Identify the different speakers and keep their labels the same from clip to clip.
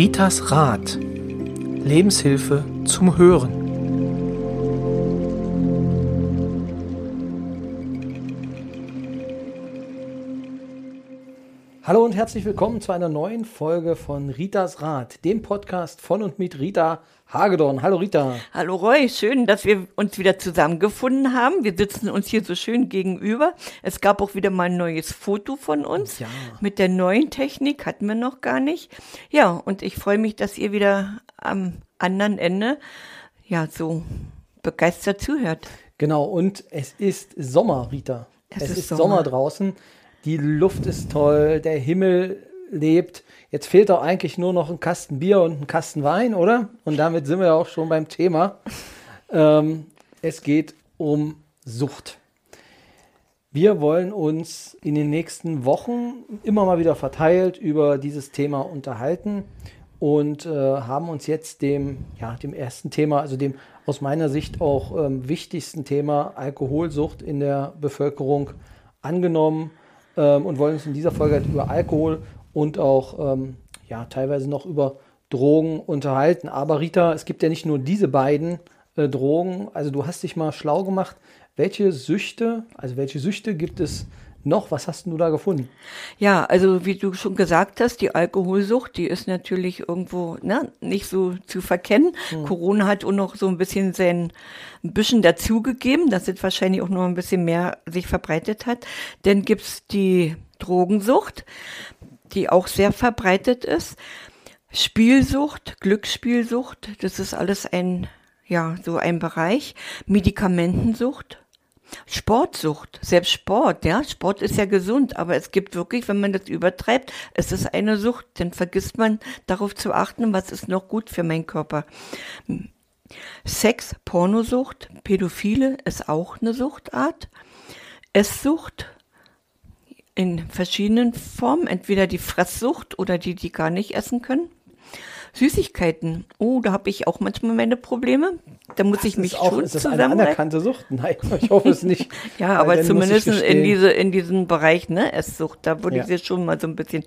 Speaker 1: Ritas Rat. Lebenshilfe zum Hören. Und herzlich willkommen zu einer neuen Folge von Ritas Rat, dem Podcast von und mit Rita Hagedorn. Hallo Rita.
Speaker 2: Hallo Roy, schön, dass wir uns wieder zusammengefunden haben. Wir sitzen uns hier so schön gegenüber. Es gab auch wieder mal ein neues Foto von uns.
Speaker 1: Ja.
Speaker 2: Mit der neuen Technik hatten wir noch gar nicht. Ja, und ich freue mich, dass ihr wieder am anderen Ende ja so begeistert zuhört.
Speaker 1: Genau, und es ist Sommer, Rita.
Speaker 2: Es
Speaker 1: Es,
Speaker 2: ist
Speaker 1: ist,
Speaker 2: Sommer.
Speaker 1: Sommer. draußen. Die Luft ist toll, der Himmel lebt. Jetzt fehlt doch eigentlich nur noch ein Kasten Bier und ein Kasten Wein, oder? Und damit sind wir auch schon beim Thema. Ähm, es geht um Sucht. Wir wollen uns in den nächsten Wochen immer mal wieder verteilt über dieses Thema unterhalten und äh, haben uns jetzt dem, ja, dem ersten Thema, also dem aus meiner Sicht auch ähm, wichtigsten Thema Alkoholsucht in der Bevölkerung angenommen ähm, und wollen uns in dieser Folge halt über Alkohol und auch ähm, ja, teilweise noch über Drogen unterhalten. Aber Rita, es gibt ja nicht nur diese beiden äh, Drogen. Also du hast dich mal schlau gemacht. Welche Süchte, also welche Süchte gibt es noch? Was hast du da gefunden?
Speaker 2: Ja, also wie du schon gesagt hast, die Alkoholsucht, die ist natürlich irgendwo ne, nicht so zu verkennen. Corona hat auch noch so ein bisschen sein ein bisschen dazugegeben, dass es wahrscheinlich auch noch ein bisschen mehr sich verbreitet hat. Dann gibt's die Drogensucht, die auch sehr verbreitet ist. Spielsucht, Glücksspielsucht, das ist alles ein, ja, so ein Bereich. Medikamentensucht, Sportsucht, selbst Sport, ja, Sport ist ja gesund, aber es gibt wirklich, wenn man das übertreibt, es ist eine Sucht, dann vergisst man darauf zu achten, was ist noch gut für meinen Körper. Sex, Pornosucht, Pädophile ist auch eine Suchtart. Esssucht in verschiedenen Formen, entweder die Fresssucht oder die, die gar nicht essen können. Süßigkeiten, oh, da habe ich auch manchmal meine Probleme. Da muss ich mich
Speaker 1: auch,
Speaker 2: schon
Speaker 1: ist das eine anerkannte Sucht? Nein, ich hoffe es nicht.
Speaker 2: Ja, aber zumindest in diese in diesem Bereich, ne, Esssucht, da würde
Speaker 1: Ja.
Speaker 2: ich sie schon mal so ein bisschen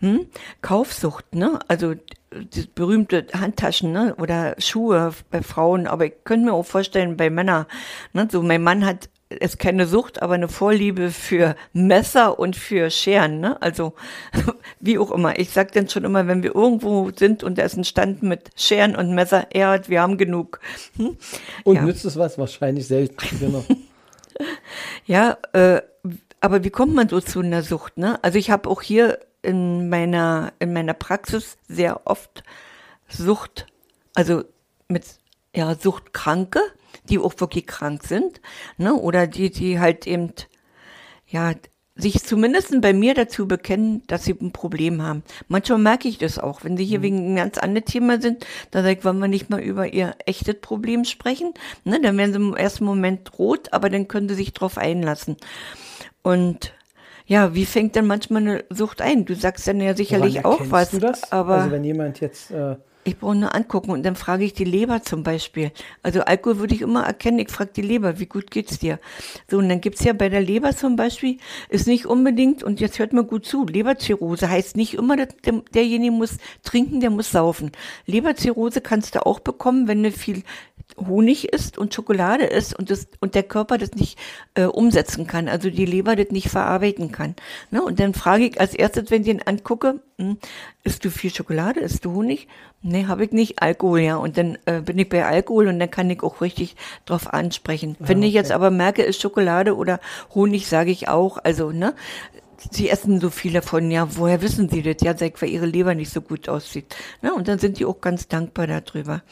Speaker 2: hm? Kaufsucht, ne? Also die berühmte Handtaschen, ne? Oder Schuhe bei Frauen, aber ich könnte mir auch vorstellen bei Männern, ne? So mein Mann hat ist keine Sucht, aber eine Vorliebe für Messer und für Scheren, ne? Also wie auch immer. Ich sag dann schon immer, wenn wir irgendwo sind und da ist ein Stand mit Scheren und Messer, er hat, wir haben genug. Hm?
Speaker 1: Und
Speaker 2: ja.
Speaker 1: nützt es was? Wahrscheinlich selten. Genau.
Speaker 2: Ja, äh, aber wie kommt man so zu einer Sucht? Ne? Also ich habe auch hier in meiner in meiner Praxis sehr oft Sucht, also mit ja Suchtkranke, die auch wirklich krank sind, ne? Oder die die halt eben ja sich zumindest bei mir dazu bekennen, dass sie ein Problem haben. Manchmal merke ich das auch, wenn sie hier wegen einem ganz anderen Thema sind, da sage ich, wollen wir nicht mal über ihr echtes Problem sprechen? Ne, dann werden sie im ersten Moment rot, aber dann können sie sich drauf einlassen. Und ja, wie fängt denn manchmal eine Sucht ein? Du sagst dann ja sicherlich auch was,
Speaker 1: Du das?
Speaker 2: aber
Speaker 1: also wenn jemand jetzt äh,
Speaker 2: ich brauche nur angucken und dann frage ich die Leber zum Beispiel. Also Alkohol würde ich immer erkennen, ich frage die Leber, wie gut geht's dir? So, und dann gibt's ja bei der Leber zum Beispiel, ist nicht unbedingt, und jetzt hört mal gut zu, Leberzirrhose heißt nicht immer, der, derjenige muss trinken, der muss saufen. Leberzirrhose kannst du auch bekommen, wenn du viel Honig isst und Schokolade isst und, das, und der Körper das nicht äh, umsetzen kann, also die Leber das nicht verarbeiten kann. Ne? Und dann frage ich als erstes, wenn ich ihn angucke, hm, isst du viel Schokolade, isst du Honig? Nee, habe ich nicht. Alkohol, ja. Und dann äh, bin ich bei Alkohol und dann kann ich auch richtig drauf ansprechen. Wenn ich jetzt aber merke, ist Schokolade oder Honig, sage ich auch. Also, ne? Sie essen so viel davon, ja, woher wissen Sie das? Ja, sag, weil Ihre Leber nicht so gut aussieht. Ne? Und dann sind die auch ganz dankbar darüber.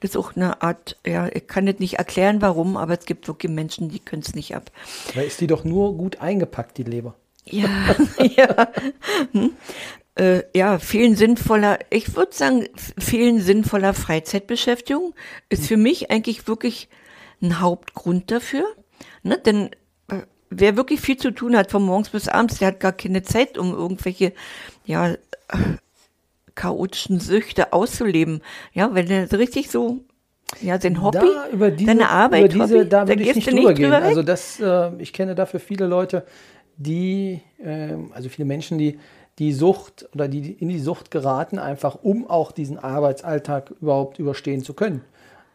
Speaker 2: Das ist auch eine Art, ja, ich kann das nicht erklären, warum, aber es gibt wirklich Menschen, die können es nicht ab.
Speaker 1: da ist die doch nur gut eingepackt, die Leber.
Speaker 2: Ja, ja. Hm. Äh, ja, fehlen sinnvoller, ich würde sagen, fehlen sinnvoller Freizeitbeschäftigung ist für mich eigentlich wirklich ein Hauptgrund dafür. Ne? Denn wer wirklich viel zu tun hat, von morgens bis abends, der hat gar keine Zeit, um irgendwelche, ja, äh, chaotischen Süchte auszuleben. Ja, wenn er richtig so, ja, sein Hobby,
Speaker 1: da, über diese,
Speaker 2: deine Arbeit,
Speaker 1: diese,
Speaker 2: Hobby,
Speaker 1: da würde ich nicht drüber gehen.
Speaker 2: drüber.
Speaker 1: Also das, äh, ich kenne dafür viele Leute, die, ähm, also viele Menschen, die, die Sucht oder die in die Sucht geraten, einfach um auch diesen Arbeitsalltag überhaupt überstehen zu können.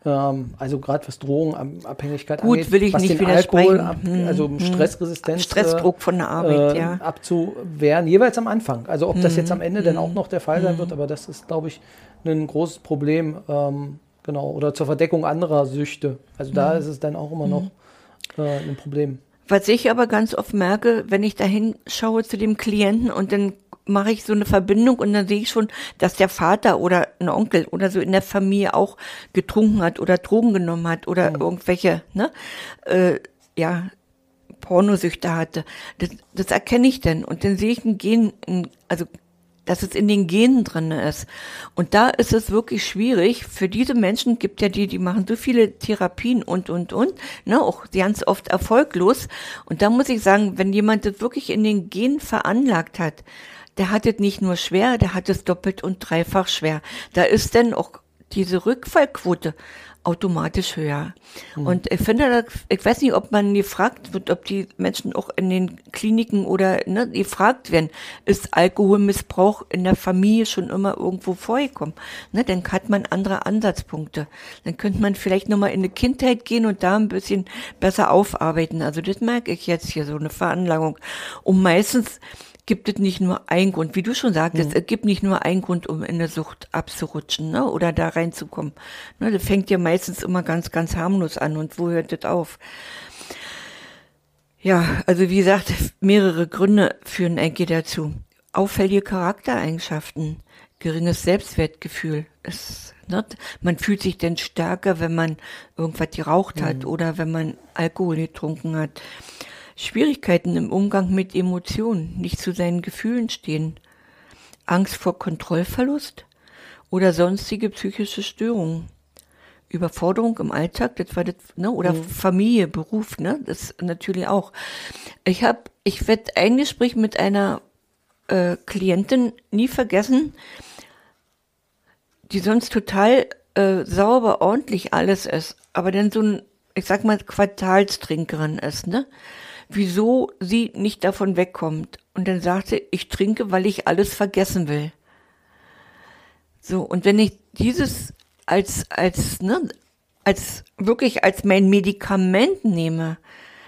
Speaker 1: Ähm, also gerade was Drogenabhängigkeit
Speaker 2: Gut,
Speaker 1: angeht,
Speaker 2: will ich
Speaker 1: was
Speaker 2: nicht
Speaker 1: den Alkohol, ab,
Speaker 2: widersprechen.
Speaker 1: also
Speaker 2: Hm,
Speaker 1: Stressresistenz,
Speaker 2: Stressdruck von der Arbeit,
Speaker 1: äh,
Speaker 2: ja.
Speaker 1: abzuwehren, jeweils am Anfang. Also ob das jetzt am Ende
Speaker 2: Hm.
Speaker 1: dann auch noch der Fall sein wird, aber das ist, glaube ich, ein großes Problem. Ähm, genau, oder zur Verdeckung anderer Süchte. Also da
Speaker 2: Hm.
Speaker 1: ist es dann auch immer noch äh, ein Problem.
Speaker 2: Was ich aber ganz oft merke, wenn ich da hinschaue zu dem Klienten und dann mache ich so eine Verbindung und dann sehe ich schon, dass der Vater oder ein Onkel oder so in der Familie auch getrunken hat oder Drogen genommen hat oder irgendwelche, ne, äh, ja, Pornosüchte hatte. Das, das erkenne ich dann und dann sehe ich ein Gen, also dass es in den Genen drin ist. Und da ist es wirklich schwierig. Für diese Menschen gibt ja die, die machen so viele Therapien und, und, und, ne, auch ganz oft erfolglos. Und da muss ich sagen, wenn jemand das wirklich in den Genen veranlagt hat, der hat es nicht nur schwer, der hat es doppelt und dreifach schwer. Da ist dann auch diese Rückfallquote automatisch höher. Und ich finde, ich weiß nicht, ob man gefragt wird, ob die Menschen auch in den Kliniken oder ne, gefragt werden, ist Alkoholmissbrauch in der Familie schon immer irgendwo vorgekommen? Ne, dann hat man andere Ansatzpunkte. Dann könnte man vielleicht nochmal in die Kindheit gehen und da ein bisschen besser aufarbeiten. Also das merke ich jetzt hier, so eine Veranlagung. Und meistens gibt es nicht nur einen Grund, wie du schon sagtest, es gibt nicht nur einen Grund, um in eine Sucht abzurutschen ne, oder da reinzukommen. Ne, das fängt ja meistens immer ganz, ganz harmlos an und wo hört das auf? Ja, also wie gesagt, mehrere Gründe führen eigentlich dazu. Auffällige Charaktereigenschaften, geringes Selbstwertgefühl. Es, ne, man fühlt sich dann stärker, wenn man irgendwas geraucht hat oder wenn man Alkohol getrunken hat. Schwierigkeiten im Umgang mit Emotionen, nicht zu seinen Gefühlen stehen. Angst vor Kontrollverlust oder sonstige psychische Störungen. Überforderung im Alltag, das war das, ne, oder Familie, Beruf, ne, das natürlich auch. Ich habe, ich werde ein Gespräch mit einer äh, Klientin nie vergessen, die sonst total äh, sauber, ordentlich alles ist, aber dann so ein, ich sag mal, Quartalstrinkerin ist, ne? Wieso sie nicht davon wegkommt. Und dann sagte, ich trinke, weil ich alles vergessen will. So, und wenn ich dieses als, als, ne, als, wirklich als mein Medikament nehme,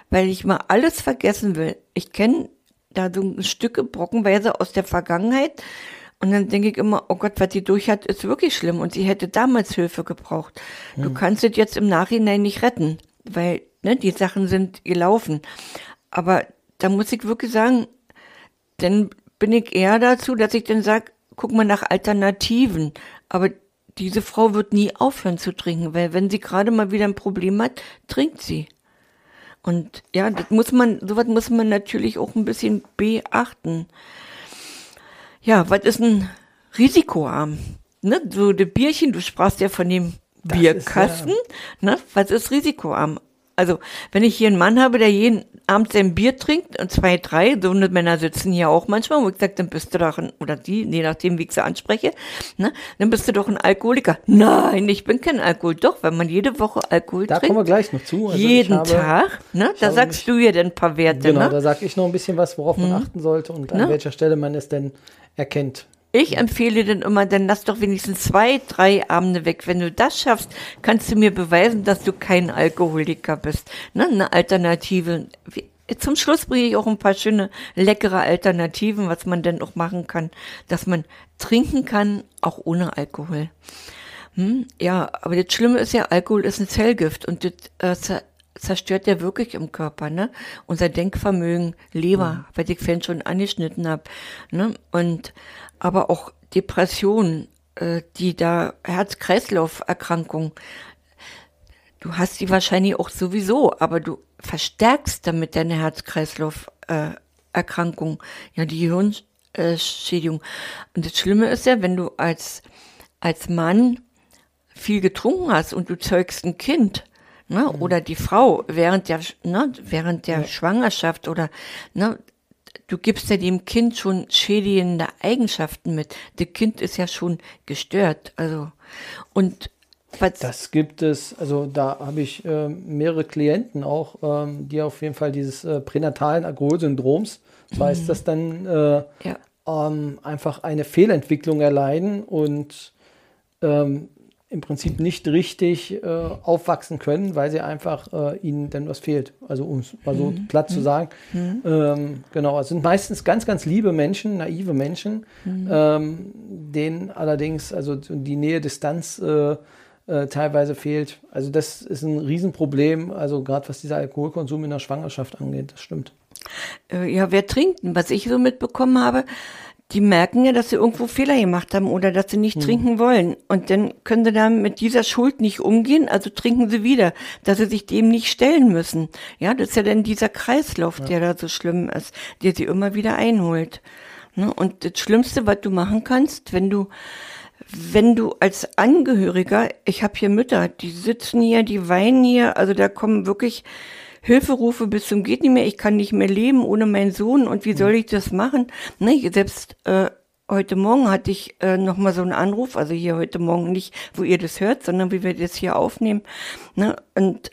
Speaker 2: weil ich mal alles vergessen will. Ich kenne da so ein Stücke brockenweise aus der Vergangenheit. Und dann denke ich immer, oh Gott, was die durch hat, ist wirklich schlimm. Und sie hätte damals Hilfe gebraucht. Du kannst es jetzt im Nachhinein nicht retten, weil ne, die Sachen sind gelaufen. Aber da muss ich wirklich sagen, dann bin ich eher dazu, dass ich dann sage, guck mal nach Alternativen. Aber diese Frau wird nie aufhören zu trinken, weil wenn sie gerade mal wieder ein Problem hat, trinkt sie. Und ja, das muss man, sowas muss man natürlich auch ein bisschen beachten. Ja, was ist ein risikoarm? Ne, so das Bierchen, du sprachst ja von dem
Speaker 1: Das
Speaker 2: Bierkasten.
Speaker 1: ist,
Speaker 2: Ne, was ist risikoarm? Also, wenn ich hier einen Mann habe, der jeden Abend sein Bier trinkt und zwei, drei, so eine Männer sitzen hier auch manchmal, wo ich sage, dann bist du doch ein, oder die, je nachdem, wie ich sie anspreche, ne, dann bist du doch ein Alkoholiker. Nein, ich bin kein Alkohol. Doch, wenn man jede Woche Alkohol
Speaker 1: Da
Speaker 2: trinkt,
Speaker 1: kommen wir gleich noch zu. Also
Speaker 2: jeden
Speaker 1: habe-
Speaker 2: Tag, ne, da sagst
Speaker 1: mich-
Speaker 2: du ja dann ein paar Werte,
Speaker 1: Genau,
Speaker 2: ne?
Speaker 1: da sage ich noch ein bisschen was, worauf man achten sollte und an
Speaker 2: Ne?
Speaker 1: welcher Stelle man es denn erkennt.
Speaker 2: Ich empfehle dann immer, dann lass doch wenigstens zwei, drei Abende weg. Wenn du das schaffst, kannst du mir beweisen, dass du kein Alkoholiker bist. Ne? Eine Alternative. Zum Schluss bringe ich auch ein paar schöne, leckere Alternativen, was man denn auch machen kann, dass man trinken kann, auch ohne Alkohol. Hm? Ja, aber das Schlimme ist ja, Alkohol ist ein Zellgift und das äh, zer zerstört ja wirklich im Körper, ne? Unser Denkvermögen, Leber, was ich vorhin schon angeschnitten habe, ne? Und aber auch Depressionen, äh, die da Herz-Kreislauf-Erkrankungen, du hast die wahrscheinlich auch sowieso, aber du verstärkst damit deine Herz-Kreislauf-Erkrankung, ja, die Gehirnschädigung. Und das Schlimme ist ja, wenn du als, als Mann viel getrunken hast und du zeugst ein Kind, ne, oder die Frau während der, ne, während der Schwangerschaft oder, ne, du gibst ja dem Kind schon schädigende Eigenschaften mit. Das Kind ist ja schon gestört, also, und was,
Speaker 1: Das gibt es, also da habe ich äh, mehrere Klienten auch, ähm, die auf jeden Fall dieses äh, pränatalen Alkoholsyndroms, so heißt das dann, äh,
Speaker 2: ja,
Speaker 1: ähm, einfach eine Fehlentwicklung erleiden und ähm, im Prinzip nicht richtig äh, aufwachsen können, weil sie einfach äh, ihnen dann was fehlt. Also um es mal so mhm. platt zu mhm. sagen. Mhm. Ähm, genau, es sind meistens ganz, ganz liebe Menschen, naive Menschen, mhm. ähm, denen allerdings also die Nähe-Distanz äh, äh, teilweise fehlt. Also das ist ein Riesenproblem, also gerade was dieser Alkoholkonsum in der Schwangerschaft angeht, das stimmt.
Speaker 2: Äh, ja, wer trinkt? Was ich so mitbekommen habe, die merken ja, dass sie irgendwo Fehler gemacht haben oder dass sie nicht hm. trinken wollen. Und dann können sie dann mit dieser Schuld nicht umgehen, also trinken sie wieder, dass sie sich dem nicht stellen müssen. Ja, das ist ja dann dieser Kreislauf, ja. der da so schlimm ist, der sie immer wieder einholt. Ne? Und das Schlimmste, was du machen kannst, wenn du wenn du als Angehöriger, ich habe hier Mütter, die sitzen hier, die weinen hier, also da kommen wirklich Hilferufe bis zum geht nicht mehr, ich kann nicht mehr leben ohne meinen Sohn und wie soll ich das machen? Ne, selbst äh, heute Morgen hatte ich äh, noch mal so einen Anruf, also hier heute Morgen nicht, wo ihr das hört, sondern wie wir das hier aufnehmen. Ne? Und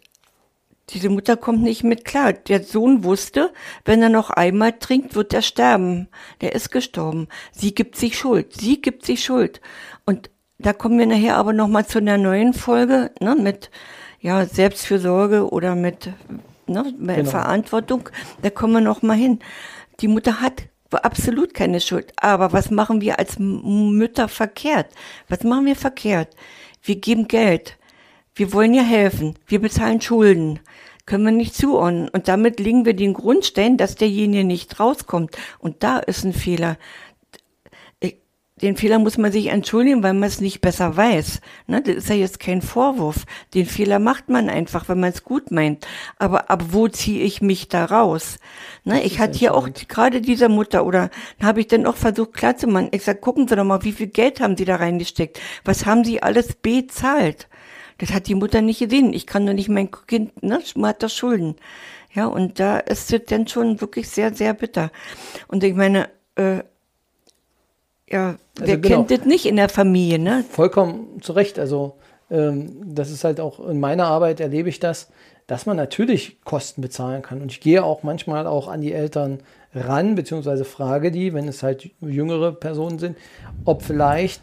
Speaker 2: diese Mutter kommt nicht mit klar. Der Sohn wusste, wenn er noch einmal trinkt, wird er sterben. Der ist gestorben. Sie gibt sich Schuld. Sie gibt sich Schuld. Und da kommen wir nachher aber noch mal zu einer neuen Folge ne, mit ja Selbstfürsorge oder mit ne, genau. Verantwortung, da kommen wir noch mal hin. Die Mutter hat absolut keine Schuld. Aber was machen wir als Mütter verkehrt? Was machen wir verkehrt? Wir geben Geld. Wir wollen ja helfen. Wir bezahlen Schulden. Können wir nicht zuordnen. Und damit legen wir den Grundstein, dass derjenige nicht rauskommt. Und da ist ein Fehler den Fehler muss man sich entschuldigen, weil man es nicht besser weiß. Ne, das ist ja jetzt kein Vorwurf. Den Fehler macht man einfach, wenn man es gut meint. Aber ab wo ziehe ich mich da raus? Ne, ich hatte hier auch gerade dieser Mutter oder habe ich dann auch versucht klarzumachen. Ich sag, gucken Sie doch mal, wie viel Geld haben Sie da reingesteckt? Was haben Sie alles bezahlt? Das hat die Mutter nicht gesehen. Ich kann doch nicht mein Kind, ne, man hat das Schulden. Ja, und da ist es dann schon wirklich sehr, sehr bitter. Und ich meine, äh, ja, also wer genau. kennt das nicht in der Familie, ne?
Speaker 1: Vollkommen zu Recht. Also ähm, das ist halt auch in meiner Arbeit erlebe ich das, dass man natürlich Kosten bezahlen kann. Und ich gehe auch manchmal auch an die Eltern ran, beziehungsweise frage die, wenn es halt jüngere Personen sind, ob vielleicht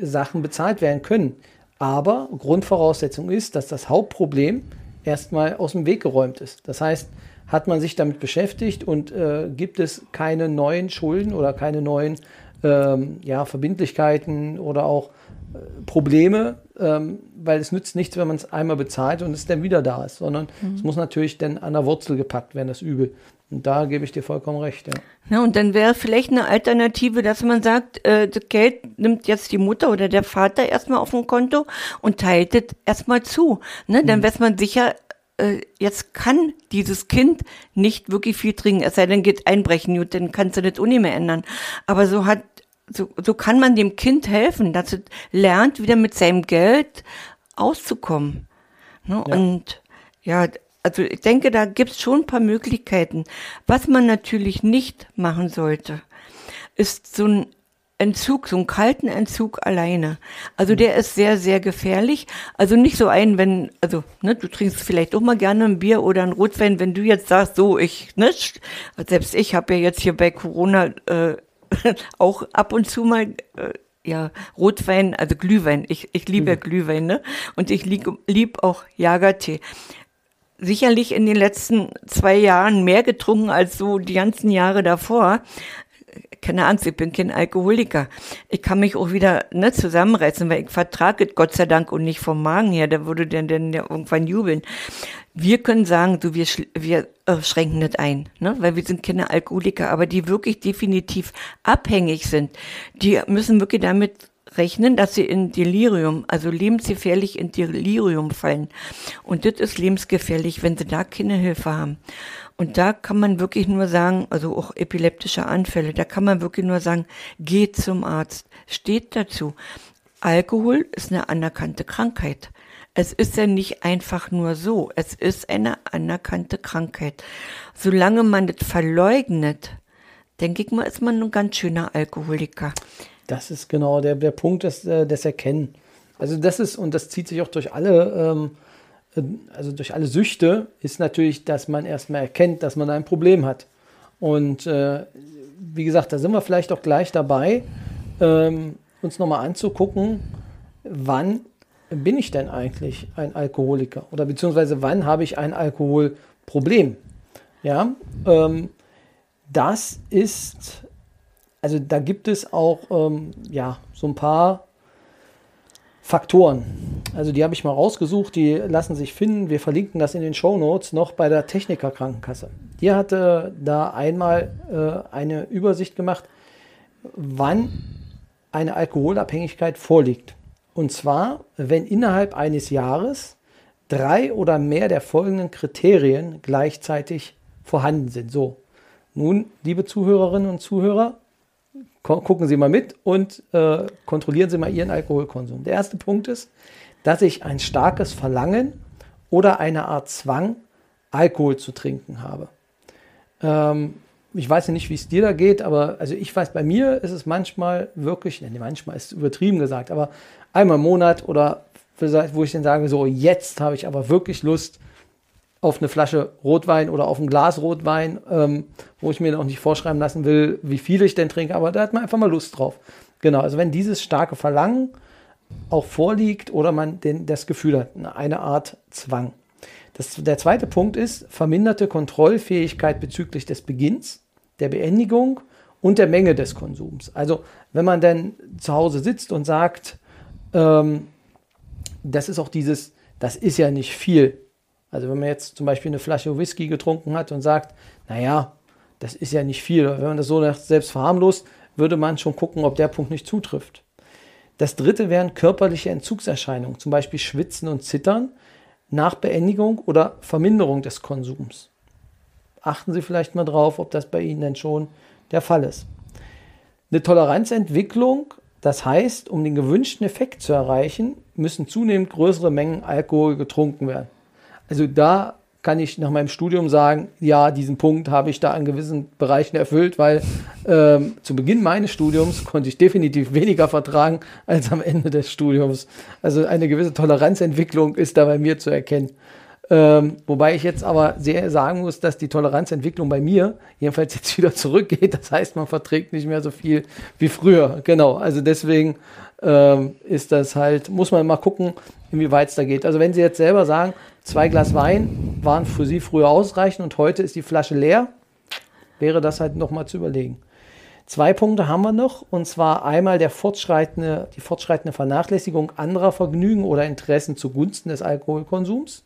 Speaker 1: Sachen bezahlt werden können. Aber Grundvoraussetzung ist, dass das Hauptproblem erstmal aus dem Weg geräumt ist. Das heißt, hat man sich damit beschäftigt und äh, gibt es keine neuen Schulden oder keine neuen ähm, ja, Verbindlichkeiten oder auch äh, Probleme, ähm, weil es nützt nichts, wenn man es einmal bezahlt und es dann wieder da ist, sondern mhm. es muss natürlich dann an der Wurzel gepackt werden, das Übel. Und da gebe ich dir vollkommen recht, ja.
Speaker 2: ja und dann wäre vielleicht eine Alternative, dass man sagt, äh, das Geld nimmt jetzt die Mutter oder der Vater erstmal auf dem Konto und teilt es erstmal zu. Ne? Dann mhm. weiß man sicher, äh, jetzt kann dieses Kind nicht wirklich viel trinken, es sei denn, geht einbrechen, und dann kannst du das Uni mehr ändern. Aber so hat, so, so kann man dem Kind helfen, dass es lernt, wieder mit seinem Geld auszukommen. Ne? Ja. Und ja, also ich denke, da gibt es schon ein paar Möglichkeiten. Was man natürlich nicht machen sollte, ist so ein Entzug, so einen kalten Entzug alleine. Also der ist sehr, sehr gefährlich. Also nicht so ein, wenn, also, ne, du trinkst vielleicht auch mal gerne ein Bier oder ein Rotwein, wenn du jetzt sagst, so, ich, ne, selbst ich habe ja jetzt hier bei Corona äh, auch ab und zu mal äh, ja, Rotwein, also Glühwein. Ich, ich liebe mhm. Glühwein, ne? Und ich lieb, lieb auch Jagertee. Sicherlich in den letzten zwei Jahren mehr getrunken als so die ganzen Jahre davor keine Angst, ich bin kein Alkoholiker. Ich kann mich auch wieder ne, zusammenreißen, weil ich vertrage Gott sei Dank und nicht vom Magen her, der würde dann, dann irgendwann jubeln. Wir können sagen, du, wir, wir äh, schränken nicht ein, ne? weil wir sind keine Alkoholiker, aber die wirklich definitiv abhängig sind, die müssen wirklich damit rechnen, dass sie in Delirium, also lebensgefährlich in Delirium fallen. Und das ist lebensgefährlich, wenn sie da keine Hilfe haben. Und da kann man wirklich nur sagen, also auch epileptische Anfälle, da kann man wirklich nur sagen, geht zum Arzt, steht dazu. Alkohol ist eine anerkannte Krankheit. Es ist ja nicht einfach nur so, es ist eine anerkannte Krankheit. Solange man das verleugnet, denke ich mal, ist man ein ganz schöner Alkoholiker.
Speaker 1: Das ist genau der, der Punkt des, äh, des Erkennen. Also das ist, und das zieht sich auch durch alle ähm, also durch alle Süchte, ist natürlich, dass man erstmal erkennt, dass man ein Problem hat. Und äh, wie gesagt, da sind wir vielleicht auch gleich dabei, ähm, uns nochmal anzugucken, wann bin ich denn eigentlich ein Alkoholiker oder beziehungsweise wann habe ich ein Alkoholproblem? Ja, ähm, das ist, also da gibt es auch ähm, ja, so ein paar Faktoren. Also die habe ich mal rausgesucht, die lassen sich finden. Wir verlinken das in den Show Notes noch bei der Techniker Krankenkasse. Die hatte da einmal äh, eine Übersicht gemacht, wann eine Alkoholabhängigkeit vorliegt. Und zwar, wenn innerhalb eines Jahres drei oder mehr der folgenden Kriterien gleichzeitig vorhanden sind. So, nun, liebe Zuhörerinnen und Zuhörer, gucken Sie mal mit und äh, kontrollieren Sie mal Ihren Alkoholkonsum. Der erste Punkt ist, dass ich ein starkes Verlangen oder eine Art Zwang, Alkohol zu trinken habe. Ähm, ich weiß ja nicht, wie es dir da geht, aber also ich weiß, bei mir ist es manchmal wirklich, nee, manchmal ist es übertrieben gesagt, aber einmal im Monat oder wo ich dann sage, so jetzt habe ich aber wirklich Lust, auf eine Flasche Rotwein oder auf ein Glas Rotwein, ähm, wo ich mir noch nicht vorschreiben lassen will, wie viel ich denn trinke, aber da hat man einfach mal Lust drauf. Genau, also wenn dieses starke Verlangen auch vorliegt oder man den, das Gefühl hat, eine Art Zwang. Das, der zweite Punkt ist verminderte Kontrollfähigkeit bezüglich des Beginns, der Beendigung und der Menge des Konsums. Also wenn man dann zu Hause sitzt und sagt, ähm, das ist auch dieses, das ist ja nicht viel, also wenn man jetzt zum Beispiel eine Flasche Whisky getrunken hat und sagt, naja, das ist ja nicht viel, wenn man das so selbst verharmlost, würde man schon gucken, ob der Punkt nicht zutrifft. Das dritte wären körperliche Entzugserscheinungen, zum Beispiel Schwitzen und Zittern nach Beendigung oder Verminderung des Konsums. Achten Sie vielleicht mal drauf, ob das bei Ihnen denn schon der Fall ist. Eine Toleranzentwicklung, das heißt, um den gewünschten Effekt zu erreichen, müssen zunehmend größere Mengen Alkohol getrunken werden. Also da kann ich nach meinem Studium sagen, ja, diesen Punkt habe ich da an gewissen Bereichen erfüllt, weil ähm, zu Beginn meines Studiums konnte ich definitiv weniger vertragen als am Ende des Studiums. Also eine gewisse Toleranzentwicklung ist da bei mir zu erkennen. Ähm, wobei ich jetzt aber sehr sagen muss, dass die Toleranzentwicklung bei mir jedenfalls jetzt wieder zurückgeht. Das heißt, man verträgt nicht mehr so viel wie früher. Genau. Also deswegen ähm, ist das halt, muss man mal gucken, inwieweit es da geht. Also wenn Sie jetzt selber sagen, zwei Glas Wein waren für Sie früher ausreichend und heute ist die Flasche leer, wäre das halt nochmal zu überlegen. Zwei Punkte haben wir noch, und zwar einmal der fortschreitende, die fortschreitende Vernachlässigung anderer Vergnügen oder Interessen zugunsten des Alkoholkonsums.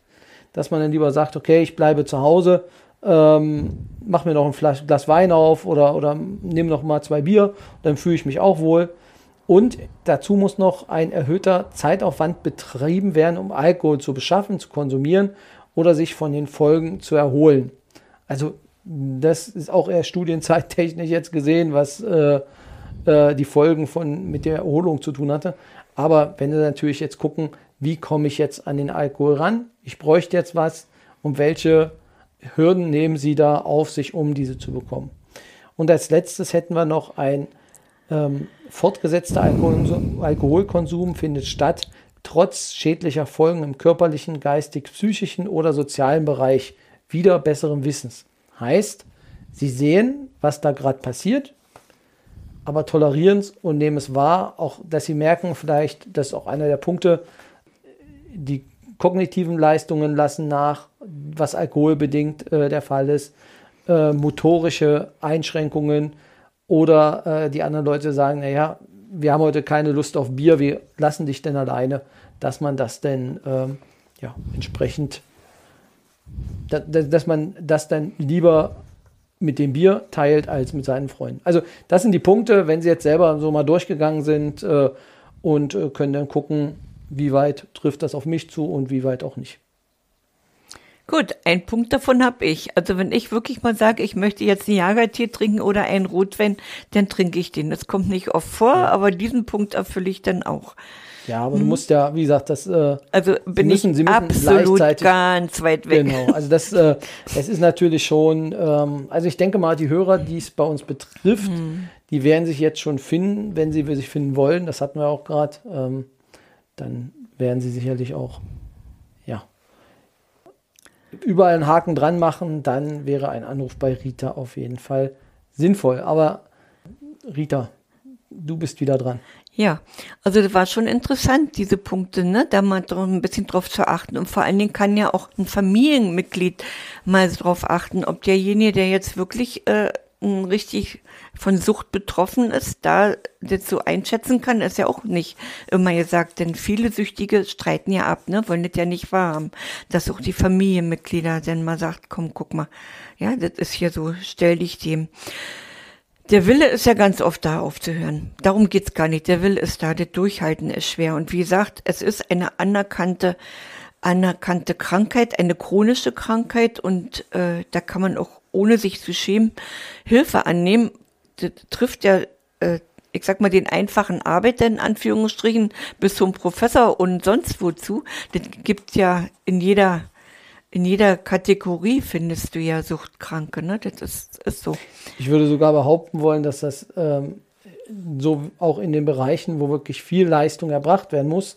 Speaker 1: Dass man dann lieber sagt, okay, ich bleibe zu Hause, ähm, mach mir noch ein Glas Wein auf oder, oder nehme noch mal zwei Bier, dann fühle ich mich auch wohl. Und dazu muss noch ein erhöhter Zeitaufwand betrieben werden, um Alkohol zu beschaffen, zu konsumieren oder sich von den Folgen zu erholen. Also das ist auch eher studienzeittechnisch jetzt gesehen, was äh, äh, die Folgen von, mit der Erholung zu tun hatte. Aber wenn Sie natürlich jetzt gucken, wie komme ich jetzt an den Alkohol ran? Ich bräuchte jetzt was und welche Hürden nehmen Sie da auf sich, um diese zu bekommen? Und als letztes hätten wir noch ein ähm, fortgesetzter Alkoholkonsum, findet statt, trotz schädlicher Folgen im körperlichen, geistig, psychischen oder sozialen Bereich, wieder besseren Wissens. Heißt, sie sehen, was da gerade passiert, aber tolerieren es und nehmen es wahr, auch dass sie merken vielleicht, dass auch einer der Punkte, die kognitiven Leistungen lassen nach, was alkoholbedingt äh, der Fall ist, äh, motorische Einschränkungen, oder äh, die anderen Leute sagen, naja, wir haben heute keine Lust auf Bier, wir lassen dich denn alleine, dass man das denn ähm, ja, entsprechend, da, dass man das dann lieber mit dem Bier teilt als mit seinen Freunden. Also das sind die Punkte, wenn Sie jetzt selber so mal durchgegangen sind äh, und äh, können dann gucken, wie weit trifft das auf mich zu und wie weit auch nicht.
Speaker 2: Gut, ein Punkt davon habe ich. Also wenn ich wirklich mal sage, ich möchte jetzt einen Jagertee trinken oder einen Rotwein, dann trinke ich den. Das kommt nicht oft vor, ja. aber diesen Punkt erfülle ich dann auch.
Speaker 1: Ja, aber hm. du musst ja, wie gesagt, das. Äh,
Speaker 2: also bin müssen, ich absolut ganz weit weg.
Speaker 1: Genau, also das, äh, das ist natürlich schon. Ähm, also ich denke mal, die Hörer, die es bei uns betrifft, hm. die werden sich jetzt schon finden, wenn sie sich finden wollen. Das hatten wir auch gerade. Ähm, dann werden sie sicherlich auch überall einen Haken dran machen, dann wäre ein Anruf bei Rita auf jeden Fall sinnvoll. Aber Rita, du bist wieder dran.
Speaker 2: Ja, also das war schon interessant, diese Punkte, ne, da mal ein bisschen drauf zu achten. Und vor allen Dingen kann ja auch ein Familienmitglied mal drauf achten, ob derjenige, der jetzt wirklich äh, richtig von Sucht betroffen ist, da das so einschätzen kann, ist ja auch nicht immer gesagt, denn viele Süchtige streiten ja ab, ne, wollen das ja nicht wahrhaben, dass auch die Familienmitglieder dann mal sagt, komm, guck mal, ja, das ist hier so, stell dich dem. Der Wille ist ja ganz oft da aufzuhören. Darum geht's gar nicht. Der Wille ist da, das Durchhalten ist schwer. Und wie gesagt, es ist eine anerkannte, anerkannte Krankheit, eine chronische Krankheit und äh, da kann man auch ohne sich zu schämen Hilfe annehmen. Das trifft ja, äh, ich sag mal, den einfachen Arbeiter in Anführungsstrichen bis zum Professor und sonst wozu. Das gibt ja in jeder in jeder Kategorie findest du ja Suchtkranke, ne? Das ist, ist so.
Speaker 1: Ich würde sogar behaupten wollen, dass das ähm, so auch in den Bereichen, wo wirklich viel Leistung erbracht werden muss,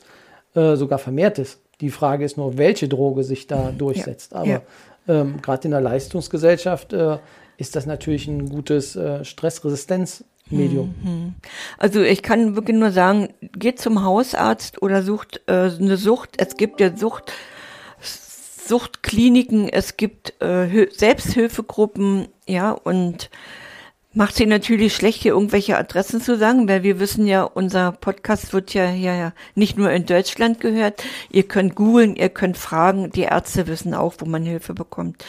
Speaker 1: äh, sogar vermehrt ist. Die Frage ist nur, welche Droge sich da durchsetzt. Ja. Aber ja. Ähm, gerade in der Leistungsgesellschaft äh, ist das natürlich ein gutes äh, Stressresistenzmedium. Mhm.
Speaker 2: Also ich kann wirklich nur sagen, geht zum Hausarzt oder sucht äh, eine Sucht. Es gibt ja Sucht Suchtkliniken, es gibt äh, Selbsthilfegruppen, ja, und macht sie natürlich schlecht, hier irgendwelche Adressen zu sagen, weil wir wissen ja, unser Podcast wird ja hier ja nicht nur in Deutschland gehört. Ihr könnt googeln, ihr könnt fragen, die Ärzte wissen auch, wo man Hilfe bekommt.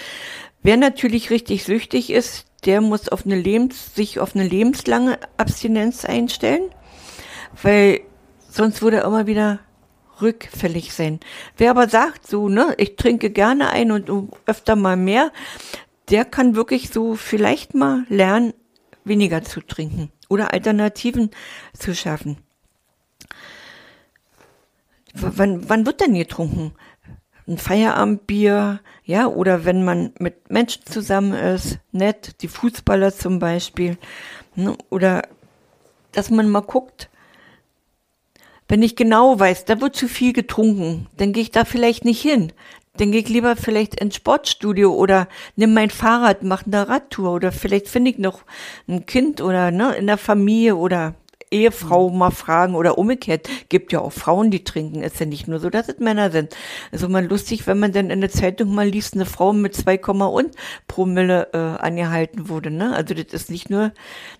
Speaker 2: Wer natürlich richtig süchtig ist, der muss auf eine Lebens, sich auf eine lebenslange Abstinenz einstellen, weil sonst würde er immer wieder rückfällig sein. Wer aber sagt, so, ne, ich trinke gerne ein und öfter mal mehr, der kann wirklich so vielleicht mal lernen, weniger zu trinken oder Alternativen zu schaffen. W wann, wann wird denn getrunken? Ein Feierabendbier, ja, oder wenn man mit Menschen zusammen ist, nett, die Fußballer zum Beispiel, ne, oder dass man mal guckt, wenn ich genau weiß, da wird zu viel getrunken, dann gehe ich da vielleicht nicht hin. Dann gehe ich lieber vielleicht ins Sportstudio oder nimm mein Fahrrad, mache eine Radtour oder vielleicht finde ich noch ein Kind oder ne, in der Familie oder Ehefrau mhm. mal fragen oder umgekehrt. Gibt ja auch Frauen, die trinken. Ist ja nicht nur so, dass es Männer sind. Also mal lustig, wenn man dann in der Zeitung mal liest, eine Frau mit 2, und Promille äh, angehalten wurde. Ne? Also das ist nicht nur,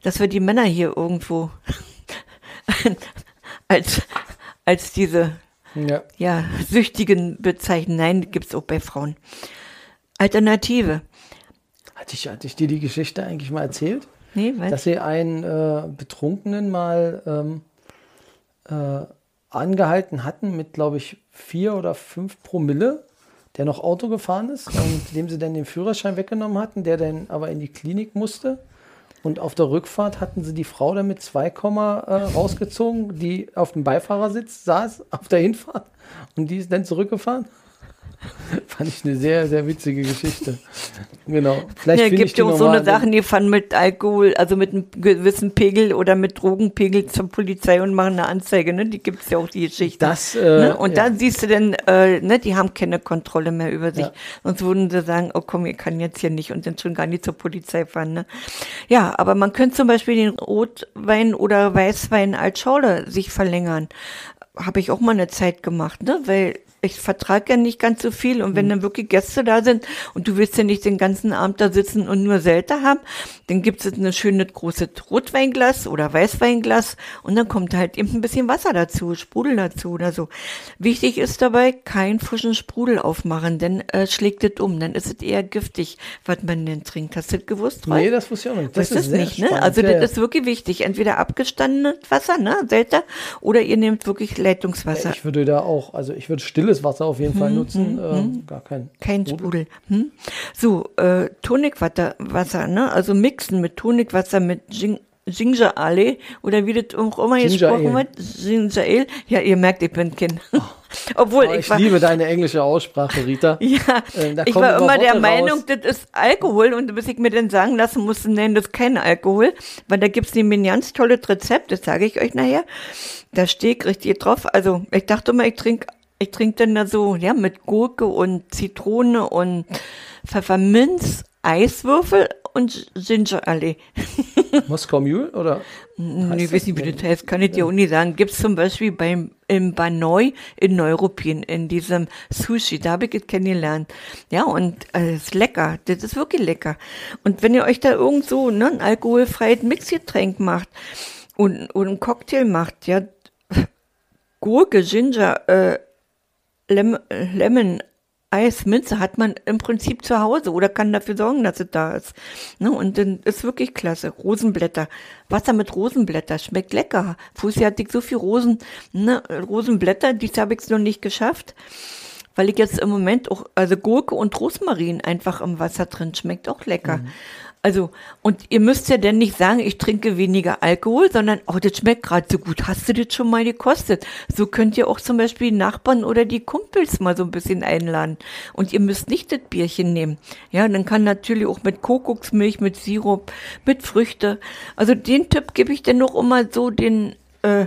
Speaker 2: dass wir die Männer hier irgendwo als, als diese ja. ja Süchtigen bezeichnen. Nein, gibt es auch bei Frauen. Alternative.
Speaker 1: Hatte ich, hatte ich dir die Geschichte eigentlich mal erzählt?
Speaker 2: Nee, was?
Speaker 1: Dass sie einen äh, Betrunkenen mal ähm, äh, angehalten hatten mit, glaube ich, vier oder fünf Promille, der noch Auto gefahren ist und dem sie dann den Führerschein weggenommen hatten, der dann aber in die Klinik musste. Und auf der Rückfahrt hatten sie die Frau dann mit 2, äh, rausgezogen, die auf dem Beifahrersitz saß auf der Hinfahrt und die ist dann zurückgefahren. Fand ich eine sehr, sehr witzige Geschichte. Genau.
Speaker 2: Vielleicht ja, gibt ja auch so eine Sachen, die fahren mit Alkohol, also mit einem gewissen Pegel oder mit Drogenpegel zur Polizei und machen eine Anzeige, ne? Die gibt es ja auch, die Geschichte.
Speaker 1: Das, äh,
Speaker 2: ne? Und ja. dann siehst du dann, äh, ne, die haben keine Kontrolle mehr über sich. Ja. Sonst würden sie sagen, oh komm, ihr kann jetzt hier nicht und dann schon gar nicht zur Polizei fahren. Ne? Ja, aber man könnte zum Beispiel den Rotwein oder Weißwein als Schorle sich verlängern habe ich auch mal eine Zeit gemacht, ne? Weil ich vertrage ja nicht ganz so viel und wenn mhm. dann wirklich Gäste da sind und du willst ja nicht den ganzen Abend da sitzen und nur Selter haben, dann gibt es eine schöne große Rotweinglas oder Weißweinglas und dann kommt halt eben ein bisschen Wasser dazu, Sprudel dazu oder so. Wichtig ist dabei, keinen frischen Sprudel aufmachen, denn äh, schlägt es um, dann ist es eher giftig, was man denn trinkt. Hast du das gewusst?
Speaker 1: Nee, das wusste ich auch nicht.
Speaker 2: Das, das ist nicht, ne? Also ja, das ist wirklich wichtig. Entweder abgestandenes Wasser, ne, Selter, oder ihr nehmt wirklich Leitungswasser.
Speaker 1: Ich würde da auch, also ich würde still stilles Wasser auf jeden Fall hm, nutzen. Hm, ähm, gar kein,
Speaker 2: kein Sprudel. Hm? So, äh, Tonicwasser, Wasser, ne? Also mixen mit Tonikwasser mit Gin Ginger Ale oder wie das auch immer gesprochen wird. Ginger Ale. Ja, ihr merkt, ich bin Kind. Oh. Obwohl
Speaker 1: oh, ich, ich war, liebe deine englische Aussprache, Rita.
Speaker 2: ja, ähm, ich war immer der Meinung, das ist Alkohol und bis ich mir dann sagen lassen musste, nein, das ist kein Alkohol, weil da gibt es nämlich ein ganz tolles Rezept, das sage ich euch nachher. Da steht richtig drauf. Also ich dachte immer, ich trinke ich trinke dann da so, ja, mit Gurke und Zitrone und Pfefferminz, Eiswürfel und Ginger Ale.
Speaker 1: Moskau Mule oder?
Speaker 2: Nee, ich weiß nicht, wie das heißt, kann ich dir auch nicht sagen. Gibt's zum Beispiel beim, im Banoi in Neuruppin, in diesem Sushi, da habe ich es kennengelernt. Ja, und äh, ist lecker, das ist wirklich lecker. Und wenn ihr euch da irgend so ne, ein alkoholfreies Mixgetränk macht und, und einen Cocktail macht, ja, Gurke, Ginger, äh, Lem Lemon, Eis, Minze hat man im Prinzip zu Hause oder kann dafür sorgen, dass es da ist. Ne? Und dann ist wirklich klasse. Rosenblätter. Wasser mit Rosenblätter. Schmeckt lecker. Fußi hatte ich so viel Rosen, ne? Rosenblätter, dies habe ich noch nicht geschafft. Weil ich jetzt im Moment auch, also Gurke und Rosmarin einfach im Wasser drin schmeckt auch lecker. Mhm. Also, und ihr müsst ja dann nicht sagen, ich trinke weniger Alkohol, sondern, oh, das schmeckt gerade so gut. Hast du das schon mal gekostet? So könnt ihr auch zum Beispiel die Nachbarn oder die Kumpels mal so ein bisschen einladen. Und ihr müsst nicht das Bierchen nehmen. Ja, dann kann natürlich auch mit Kokosmilch, mit Sirup, mit Früchte. Also den Tipp gebe ich dann noch immer so den, äh,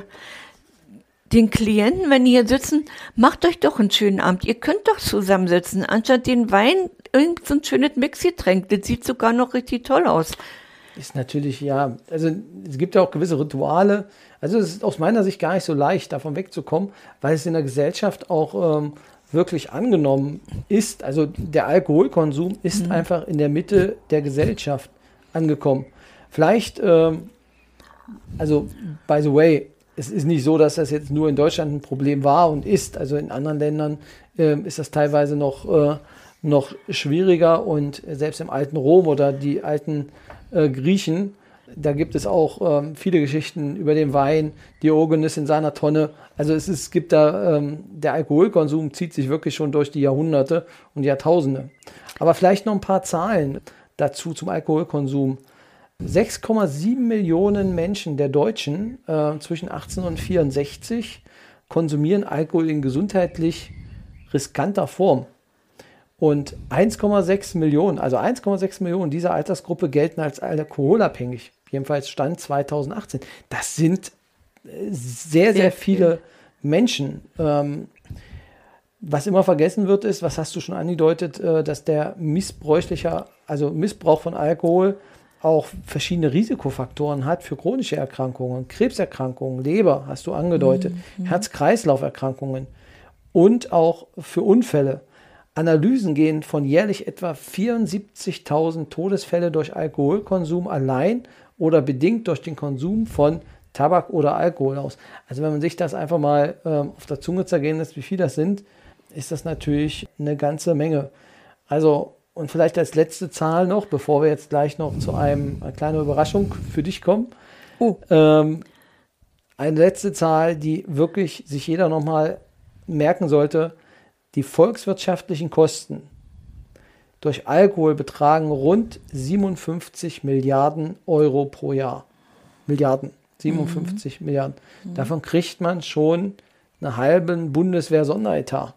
Speaker 2: den Klienten, wenn die hier sitzen, macht euch doch einen schönen Abend. Ihr könnt doch zusammensitzen, anstatt den Wein irgend so ein schönes Mixgetränk. Das sieht sogar noch richtig toll aus.
Speaker 1: Ist natürlich, ja, also es gibt ja auch gewisse Rituale. Also es ist aus meiner Sicht gar nicht so leicht, davon wegzukommen, weil es in der Gesellschaft auch ähm, wirklich angenommen ist. Also der Alkoholkonsum ist mhm. einfach in der Mitte der Gesellschaft angekommen. Vielleicht, ähm, also by the way, es ist nicht so, dass das jetzt nur in Deutschland ein Problem war und ist. Also in anderen Ländern äh, ist das teilweise noch, äh, noch schwieriger und selbst im alten Rom oder die alten äh, Griechen, da gibt es auch ähm, viele Geschichten über den Wein, Diogenes in seiner Tonne. Also es, ist, es gibt da, ähm, der Alkoholkonsum zieht sich wirklich schon durch die Jahrhunderte und Jahrtausende. Aber vielleicht noch ein paar Zahlen dazu zum Alkoholkonsum. 6,7 Millionen Menschen der Deutschen äh, zwischen 18 und 64 konsumieren Alkohol in gesundheitlich riskanter Form. Und 1,6 Millionen, also 1,6 Millionen dieser Altersgruppe gelten als alkoholabhängig. Jedenfalls Stand 2018. Das sind äh, sehr, sehr viele Menschen. Ähm, was immer vergessen wird, ist, was hast du schon angedeutet, äh, dass der missbräuchlicher, also Missbrauch von Alkohol auch verschiedene Risikofaktoren hat für chronische Erkrankungen, Krebserkrankungen, Leber, hast du angedeutet, mhm. Herz-Kreislauf-Erkrankungen und auch für Unfälle. Analysen gehen von jährlich etwa 74.000 Todesfälle durch Alkoholkonsum allein oder bedingt durch den Konsum von Tabak oder Alkohol aus. Also wenn man sich das einfach mal ähm, auf der Zunge zergehen lässt, wie viel das sind, ist das natürlich eine ganze Menge. Also und vielleicht als letzte Zahl noch, bevor wir jetzt gleich noch zu einem, einer kleinen Überraschung für dich kommen. Oh. Ähm, eine letzte Zahl, die wirklich sich jeder nochmal merken sollte. Die volkswirtschaftlichen Kosten durch Alkohol betragen rund 57 Milliarden Euro pro Jahr. Milliarden, 57 mhm. Milliarden. Mhm. Davon kriegt man schon einen halben Bundeswehr-Sonderetat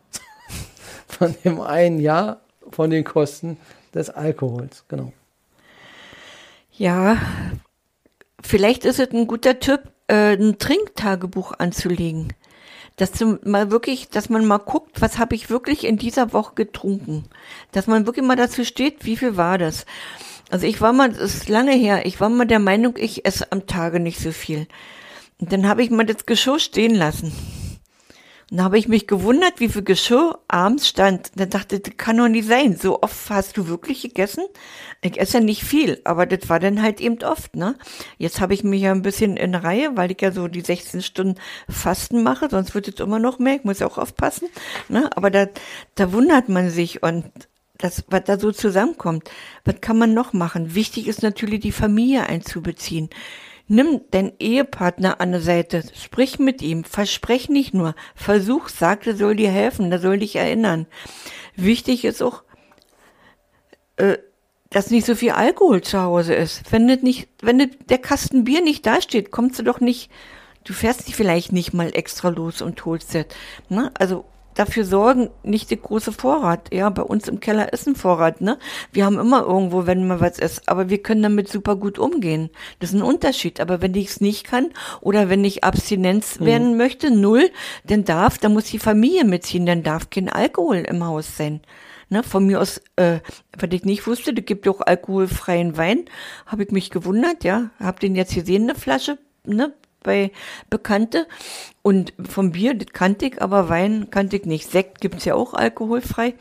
Speaker 1: von dem einen Jahr von den Kosten des Alkohols. Genau.
Speaker 2: Ja, vielleicht ist es ein guter Tipp, äh, ein Trinktagebuch anzulegen. Dass du mal wirklich, dass man mal guckt, was habe ich wirklich in dieser Woche getrunken. Dass man wirklich mal dazu steht, wie viel war das. Also ich war mal, das ist lange her, ich war mal der Meinung, ich esse am Tage nicht so viel. Und dann habe ich mal das Geschirr stehen lassen. Und da habe ich mich gewundert, wie viel Geschirr abends stand. Da dachte, das kann doch nicht sein. So oft hast du wirklich gegessen? Ich esse ja nicht viel, aber das war dann halt eben oft, ne? Jetzt habe ich mich ja ein bisschen in Reihe, weil ich ja so die 16 Stunden Fasten mache, sonst wird es immer noch mehr. Ich muss ja auch aufpassen, ne? Aber da, da wundert man sich und das, was da so zusammenkommt. Was kann man noch machen? Wichtig ist natürlich, die Familie einzubeziehen. Nimm deinen Ehepartner an der Seite, sprich mit ihm, versprech nicht nur, versuch, sag, er soll dir helfen, der soll dich erinnern. Wichtig ist auch, äh, dass nicht so viel Alkohol zu Hause ist. Wenn nicht, wenn der Kasten Bier nicht dasteht, kommst du doch nicht, du fährst dich vielleicht nicht mal extra los und holst das. Ne? Also dafür sorgen, nicht der große Vorrat. Ja, bei uns im Keller ist ein Vorrat, ne? Wir haben immer irgendwo, wenn man was ist, aber wir können damit super gut umgehen. Das ist ein Unterschied. Aber wenn ich es nicht kann oder wenn ich Abstinenz mhm. werden möchte, null, dann darf, dann muss die Familie mitziehen, dann darf kein Alkohol im Haus sein. Ne, von mir aus, äh, was ich nicht wusste, da gibt auch alkoholfreien Wein, habe ich mich gewundert, ja, habe den jetzt gesehen, eine Flasche, ne, bei Bekannte. Und vom Bier, das kannte ich, aber Wein kannte ich nicht. Sekt gibt's ja auch alkoholfrei.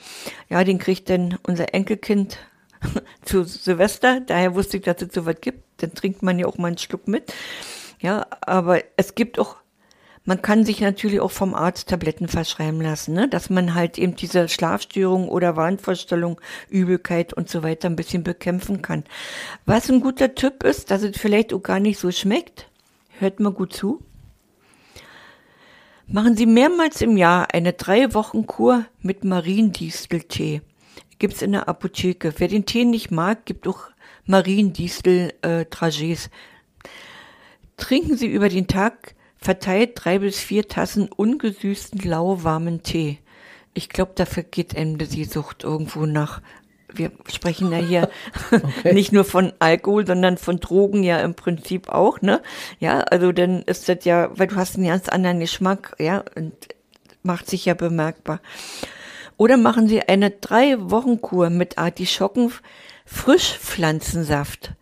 Speaker 2: Ja, den kriegt dann unser Enkelkind zu Silvester. Daher wusste ich, dass es sowas gibt. Dann trinkt man ja auch mal einen Schluck mit. Ja, aber es gibt auch man kann sich natürlich auch vom Arzt Tabletten verschreiben lassen, ne? dass man halt eben diese Schlafstörung oder Wahnvorstellung, Übelkeit und so weiter ein bisschen bekämpfen kann. Was ein guter Tipp ist, dass es vielleicht auch gar nicht so schmeckt, hört mal gut zu. Machen Sie mehrmals im Jahr eine drei Wochen Kur mit Mariendisteltee. Gibt's in der Apotheke. Wer den Tee nicht mag, gibt auch Mariendistel-Trajets. Trinken Sie über den Tag verteilt drei bis vier Tassen ungesüßten lauwarmen Tee. Ich glaube, dafür geht Ende die Sucht irgendwo nach. Wir sprechen ja hier okay. nicht nur von Alkohol, sondern von Drogen ja im Prinzip auch, ne? Ja, also dann ist das ja, weil du hast einen ganz anderen Geschmack, ja, und macht sich ja bemerkbar. Oder machen Sie eine drei Wochen Kur mit Artischocken Frischpflanzensaft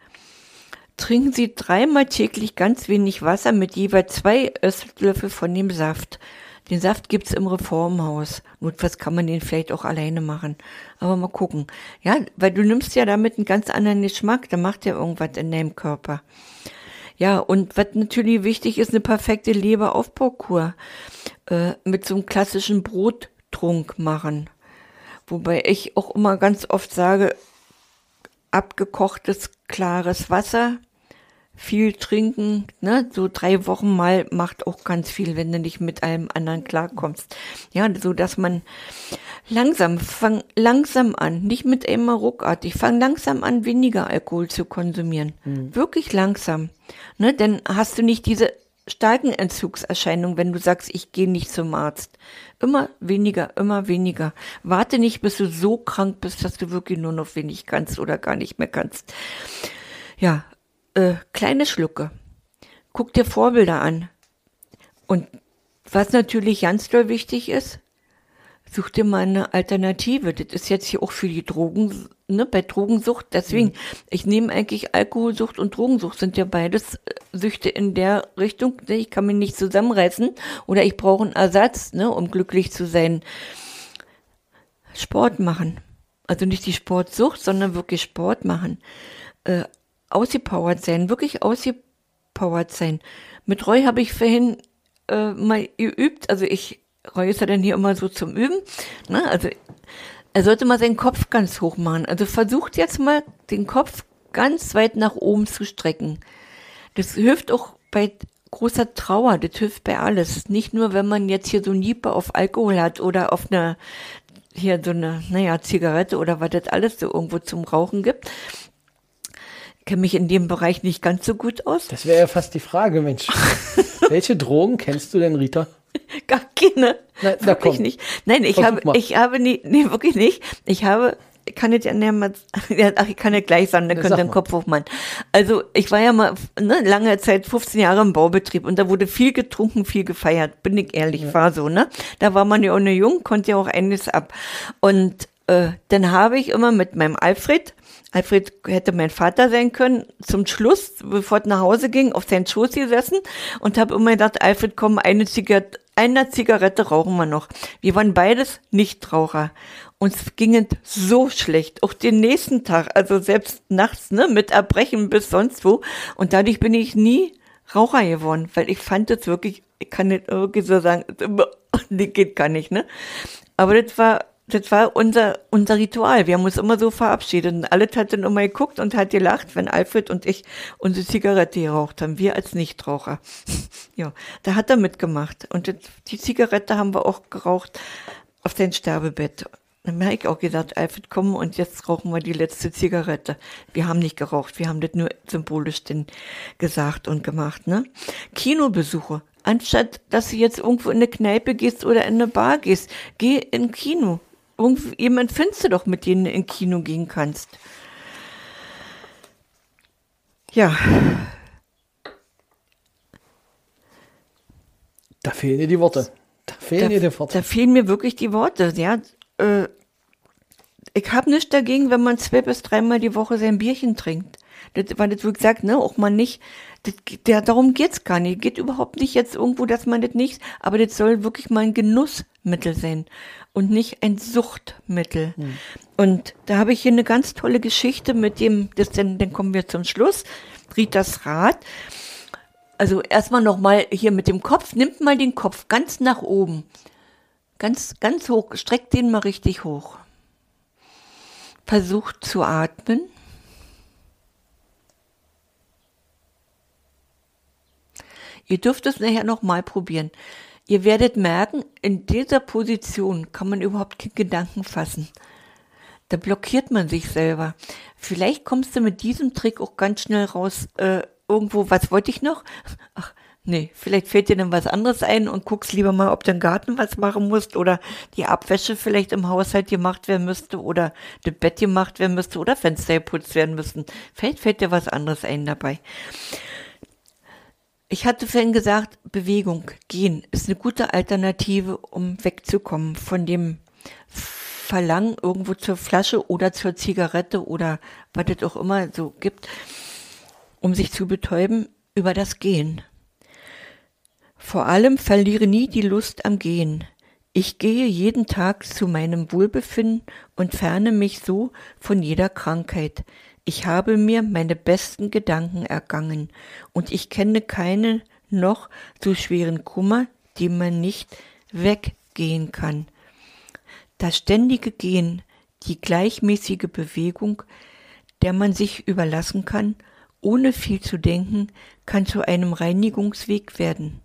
Speaker 2: trinken Sie dreimal täglich ganz wenig Wasser mit jeweils zwei Esslöffel von dem Saft. Den Saft gibt's im Reformhaus. Notfalls kann man den vielleicht auch alleine machen. Aber mal gucken. Ja, weil du nimmst ja damit einen ganz anderen Geschmack. Da macht ja irgendwas in deinem Körper. Ja, und was natürlich wichtig ist, eine perfekte Leberaufbaukur. Äh, mit so einem klassischen Brottrunk machen. Wobei ich auch immer ganz oft sage, abgekochtes, klares Wasser, viel trinken, ne, so drei Wochen mal macht auch ganz viel, wenn du nicht mit allem anderen klarkommst. Ja, so dass man langsam, fang langsam an, nicht mit immer ruckartig, fang langsam an, weniger Alkohol zu konsumieren. Mhm. Wirklich langsam. Ne, denn hast du nicht diese starken Entzugserscheinungen, wenn du sagst, ich gehe nicht zum Arzt. Immer weniger, immer weniger. Warte nicht, bis du so krank bist, dass du wirklich nur noch wenig kannst oder gar nicht mehr kannst. Ja, äh, kleine Schlucke. Guck dir Vorbilder an. Und was natürlich ganz doll wichtig ist, such dir mal eine Alternative. Das ist jetzt hier auch für die Drogen, ne, bei Drogensucht. Deswegen, mhm. ich nehme eigentlich Alkoholsucht und Drogensucht sind ja beides äh, Süchte in der Richtung. Ne, ich kann mich nicht zusammenreißen oder ich brauche einen Ersatz, ne, um glücklich zu sein. Sport machen. Also nicht die Sportsucht, sondern wirklich Sport machen. Äh, ausgepowert sein, wirklich ausgepowert sein. Mit Roy habe ich vorhin äh, mal geübt, also ich, Roy ist ja dann hier immer so zum Üben, ne? also er sollte mal seinen Kopf ganz hoch machen. Also versucht jetzt mal den Kopf ganz weit nach oben zu strecken. Das hilft auch bei großer Trauer, das hilft bei alles. Nicht nur, wenn man jetzt hier so Niepe auf Alkohol hat oder auf eine, hier so eine, naja, Zigarette oder was das alles so irgendwo zum Rauchen gibt, kenne mich in dem Bereich nicht ganz so gut aus.
Speaker 1: Das wäre ja fast die Frage, Mensch. Welche Drogen kennst du denn, Rita?
Speaker 2: Gar keine. Na, na wirklich komm. nicht. Nein, ich Versuch habe, mal. ich habe nie, nee, wirklich nicht. Ich habe, ich kann jetzt ja mal, ach, ich kann ja gleich sagen, dann könnt ihr den Kopf hochmachen. Also, ich war ja mal, ne, lange Zeit, 15 Jahre im Baubetrieb und da wurde viel getrunken, viel gefeiert, bin ich ehrlich, ja. war so, ne? Da war man ja auch nur jung, konnte ja auch einiges ab. Und, äh, dann habe ich immer mit meinem Alfred, Alfred hätte mein Vater sein können, zum Schluss, bevor es nach Hause ging, auf seinen Schoß gesessen und habe immer gedacht, Alfred, komm, eine Zigarette, eine Zigarette rauchen wir noch. Wir waren beides Nichtraucher. Uns ging es so schlecht, auch den nächsten Tag, also selbst nachts, ne, mit Erbrechen bis sonst wo. Und dadurch bin ich nie Raucher geworden, weil ich fand es wirklich, ich kann nicht irgendwie so sagen, nee, geht gar nicht, ne. Aber das war das war unser, unser Ritual. Wir haben uns immer so verabschiedet. Und alle hat dann immer geguckt und hat gelacht, wenn Alfred und ich unsere Zigarette geraucht haben. Wir als Nichtraucher. ja, da hat er mitgemacht. Und die Zigarette haben wir auch geraucht auf sein Sterbebett. Dann habe ich auch gesagt, Alfred, komm und jetzt rauchen wir die letzte Zigarette. Wir haben nicht geraucht, wir haben das nur symbolisch denn gesagt und gemacht, ne? Kinobesuche. Anstatt, dass du jetzt irgendwo in eine Kneipe gehst oder in eine Bar gehst, geh in Kino jemand findest du doch, mit denen du in Kino gehen kannst. Ja.
Speaker 1: Da fehlen dir die Worte. Da fehlen da, dir die Worte.
Speaker 2: Da fehlen mir wirklich die Worte. Ja, äh, ich habe nichts dagegen, wenn man zwei bis dreimal die Woche sein Bierchen trinkt. Das war das, wie gesagt, ne, auch mal nicht, das, der, darum geht's gar nicht. Geht überhaupt nicht jetzt irgendwo, dass man das nicht, aber das soll wirklich mal ein Genussmittel sein und nicht ein Suchtmittel. Hm. Und da habe ich hier eine ganz tolle Geschichte mit dem, das, dann, dann kommen wir zum Schluss, Ritas Rat. Also erstmal nochmal hier mit dem Kopf, nimmt mal den Kopf ganz nach oben. Ganz, ganz hoch, streckt den mal richtig hoch. Versucht zu atmen. Ihr dürft es nachher nochmal probieren. Ihr werdet merken, in dieser Position kann man überhaupt keinen Gedanken fassen. Da blockiert man sich selber. Vielleicht kommst du mit diesem Trick auch ganz schnell raus, äh, irgendwo, was wollte ich noch? Ach, nee, vielleicht fällt dir dann was anderes ein und guckst lieber mal, ob du im Garten was machen musst oder die Abwäsche vielleicht im Haushalt gemacht werden müsste oder das Bett gemacht werden müsste oder Fenster geputzt werden müssten. Vielleicht fällt dir was anderes ein dabei. Ich hatte vorhin gesagt, Bewegung, gehen ist eine gute Alternative, um wegzukommen von dem Verlangen irgendwo zur Flasche oder zur Zigarette oder was es auch immer so gibt, um sich zu betäuben über das Gehen. Vor allem verliere nie die Lust am Gehen. Ich gehe jeden Tag zu meinem Wohlbefinden und ferne mich so von jeder Krankheit. Ich habe mir meine besten Gedanken ergangen, und ich kenne keinen noch so schweren Kummer, den man nicht weggehen kann. Das ständige Gehen, die gleichmäßige Bewegung, der man sich überlassen kann, ohne viel zu denken, kann zu einem Reinigungsweg werden.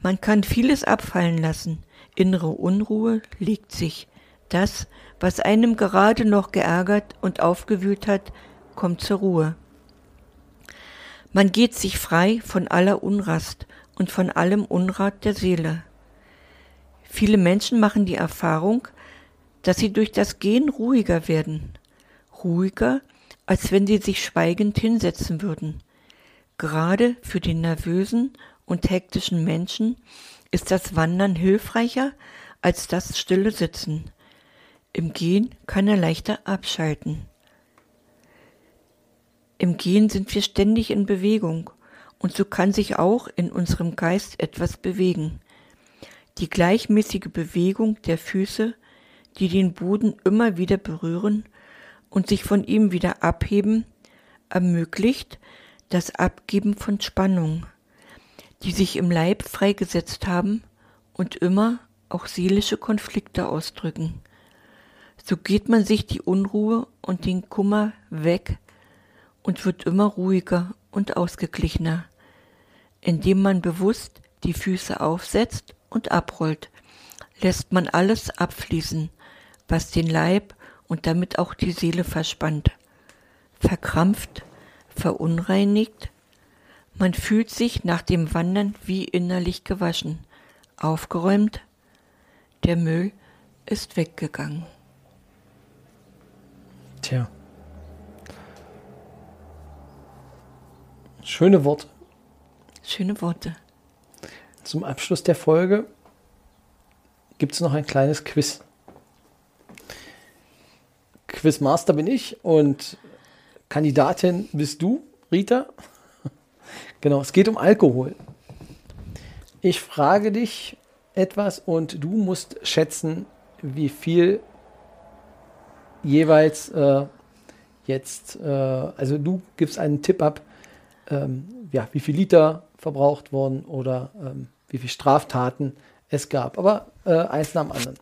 Speaker 2: Man kann vieles abfallen lassen, innere Unruhe legt sich, das, was einem gerade noch geärgert und aufgewühlt hat, kommt zur Ruhe. Man geht sich frei von aller Unrast und von allem Unrat der Seele. Viele Menschen machen die Erfahrung, dass sie durch das Gehen ruhiger werden. Ruhiger, als wenn sie sich schweigend hinsetzen würden. Gerade für den nervösen und hektischen Menschen ist das Wandern hilfreicher als das stille Sitzen. Im Gehen kann er leichter abschalten. Im Gehen sind wir ständig in Bewegung und so kann sich auch in unserem Geist etwas bewegen. Die gleichmäßige Bewegung der Füße, die den Boden immer wieder berühren und sich von ihm wieder abheben, ermöglicht das Abgeben von Spannung, die sich im Leib freigesetzt haben und immer auch seelische Konflikte ausdrücken. So geht man sich die Unruhe und den Kummer weg und wird immer ruhiger und ausgeglichener, indem man bewusst die Füße aufsetzt und abrollt, lässt man alles abfließen, was den Leib und damit auch die Seele verspannt, verkrampft, verunreinigt, man fühlt sich nach dem Wandern wie innerlich gewaschen, aufgeräumt, der Müll ist weggegangen.
Speaker 1: Tja. Schöne Worte.
Speaker 2: Schöne Worte.
Speaker 1: Zum Abschluss der Folge gibt es noch ein kleines Quiz. Quizmaster bin ich und Kandidatin bist du, Rita. Genau, es geht um Alkohol. Ich frage dich etwas und du musst schätzen, wie viel jeweils äh, jetzt, äh, also du gibst einen Tipp ab, ähm, ja, wie viel Liter verbraucht wurden oder ähm, wie viele Straftaten es gab. Aber äh, eins nach dem anderen.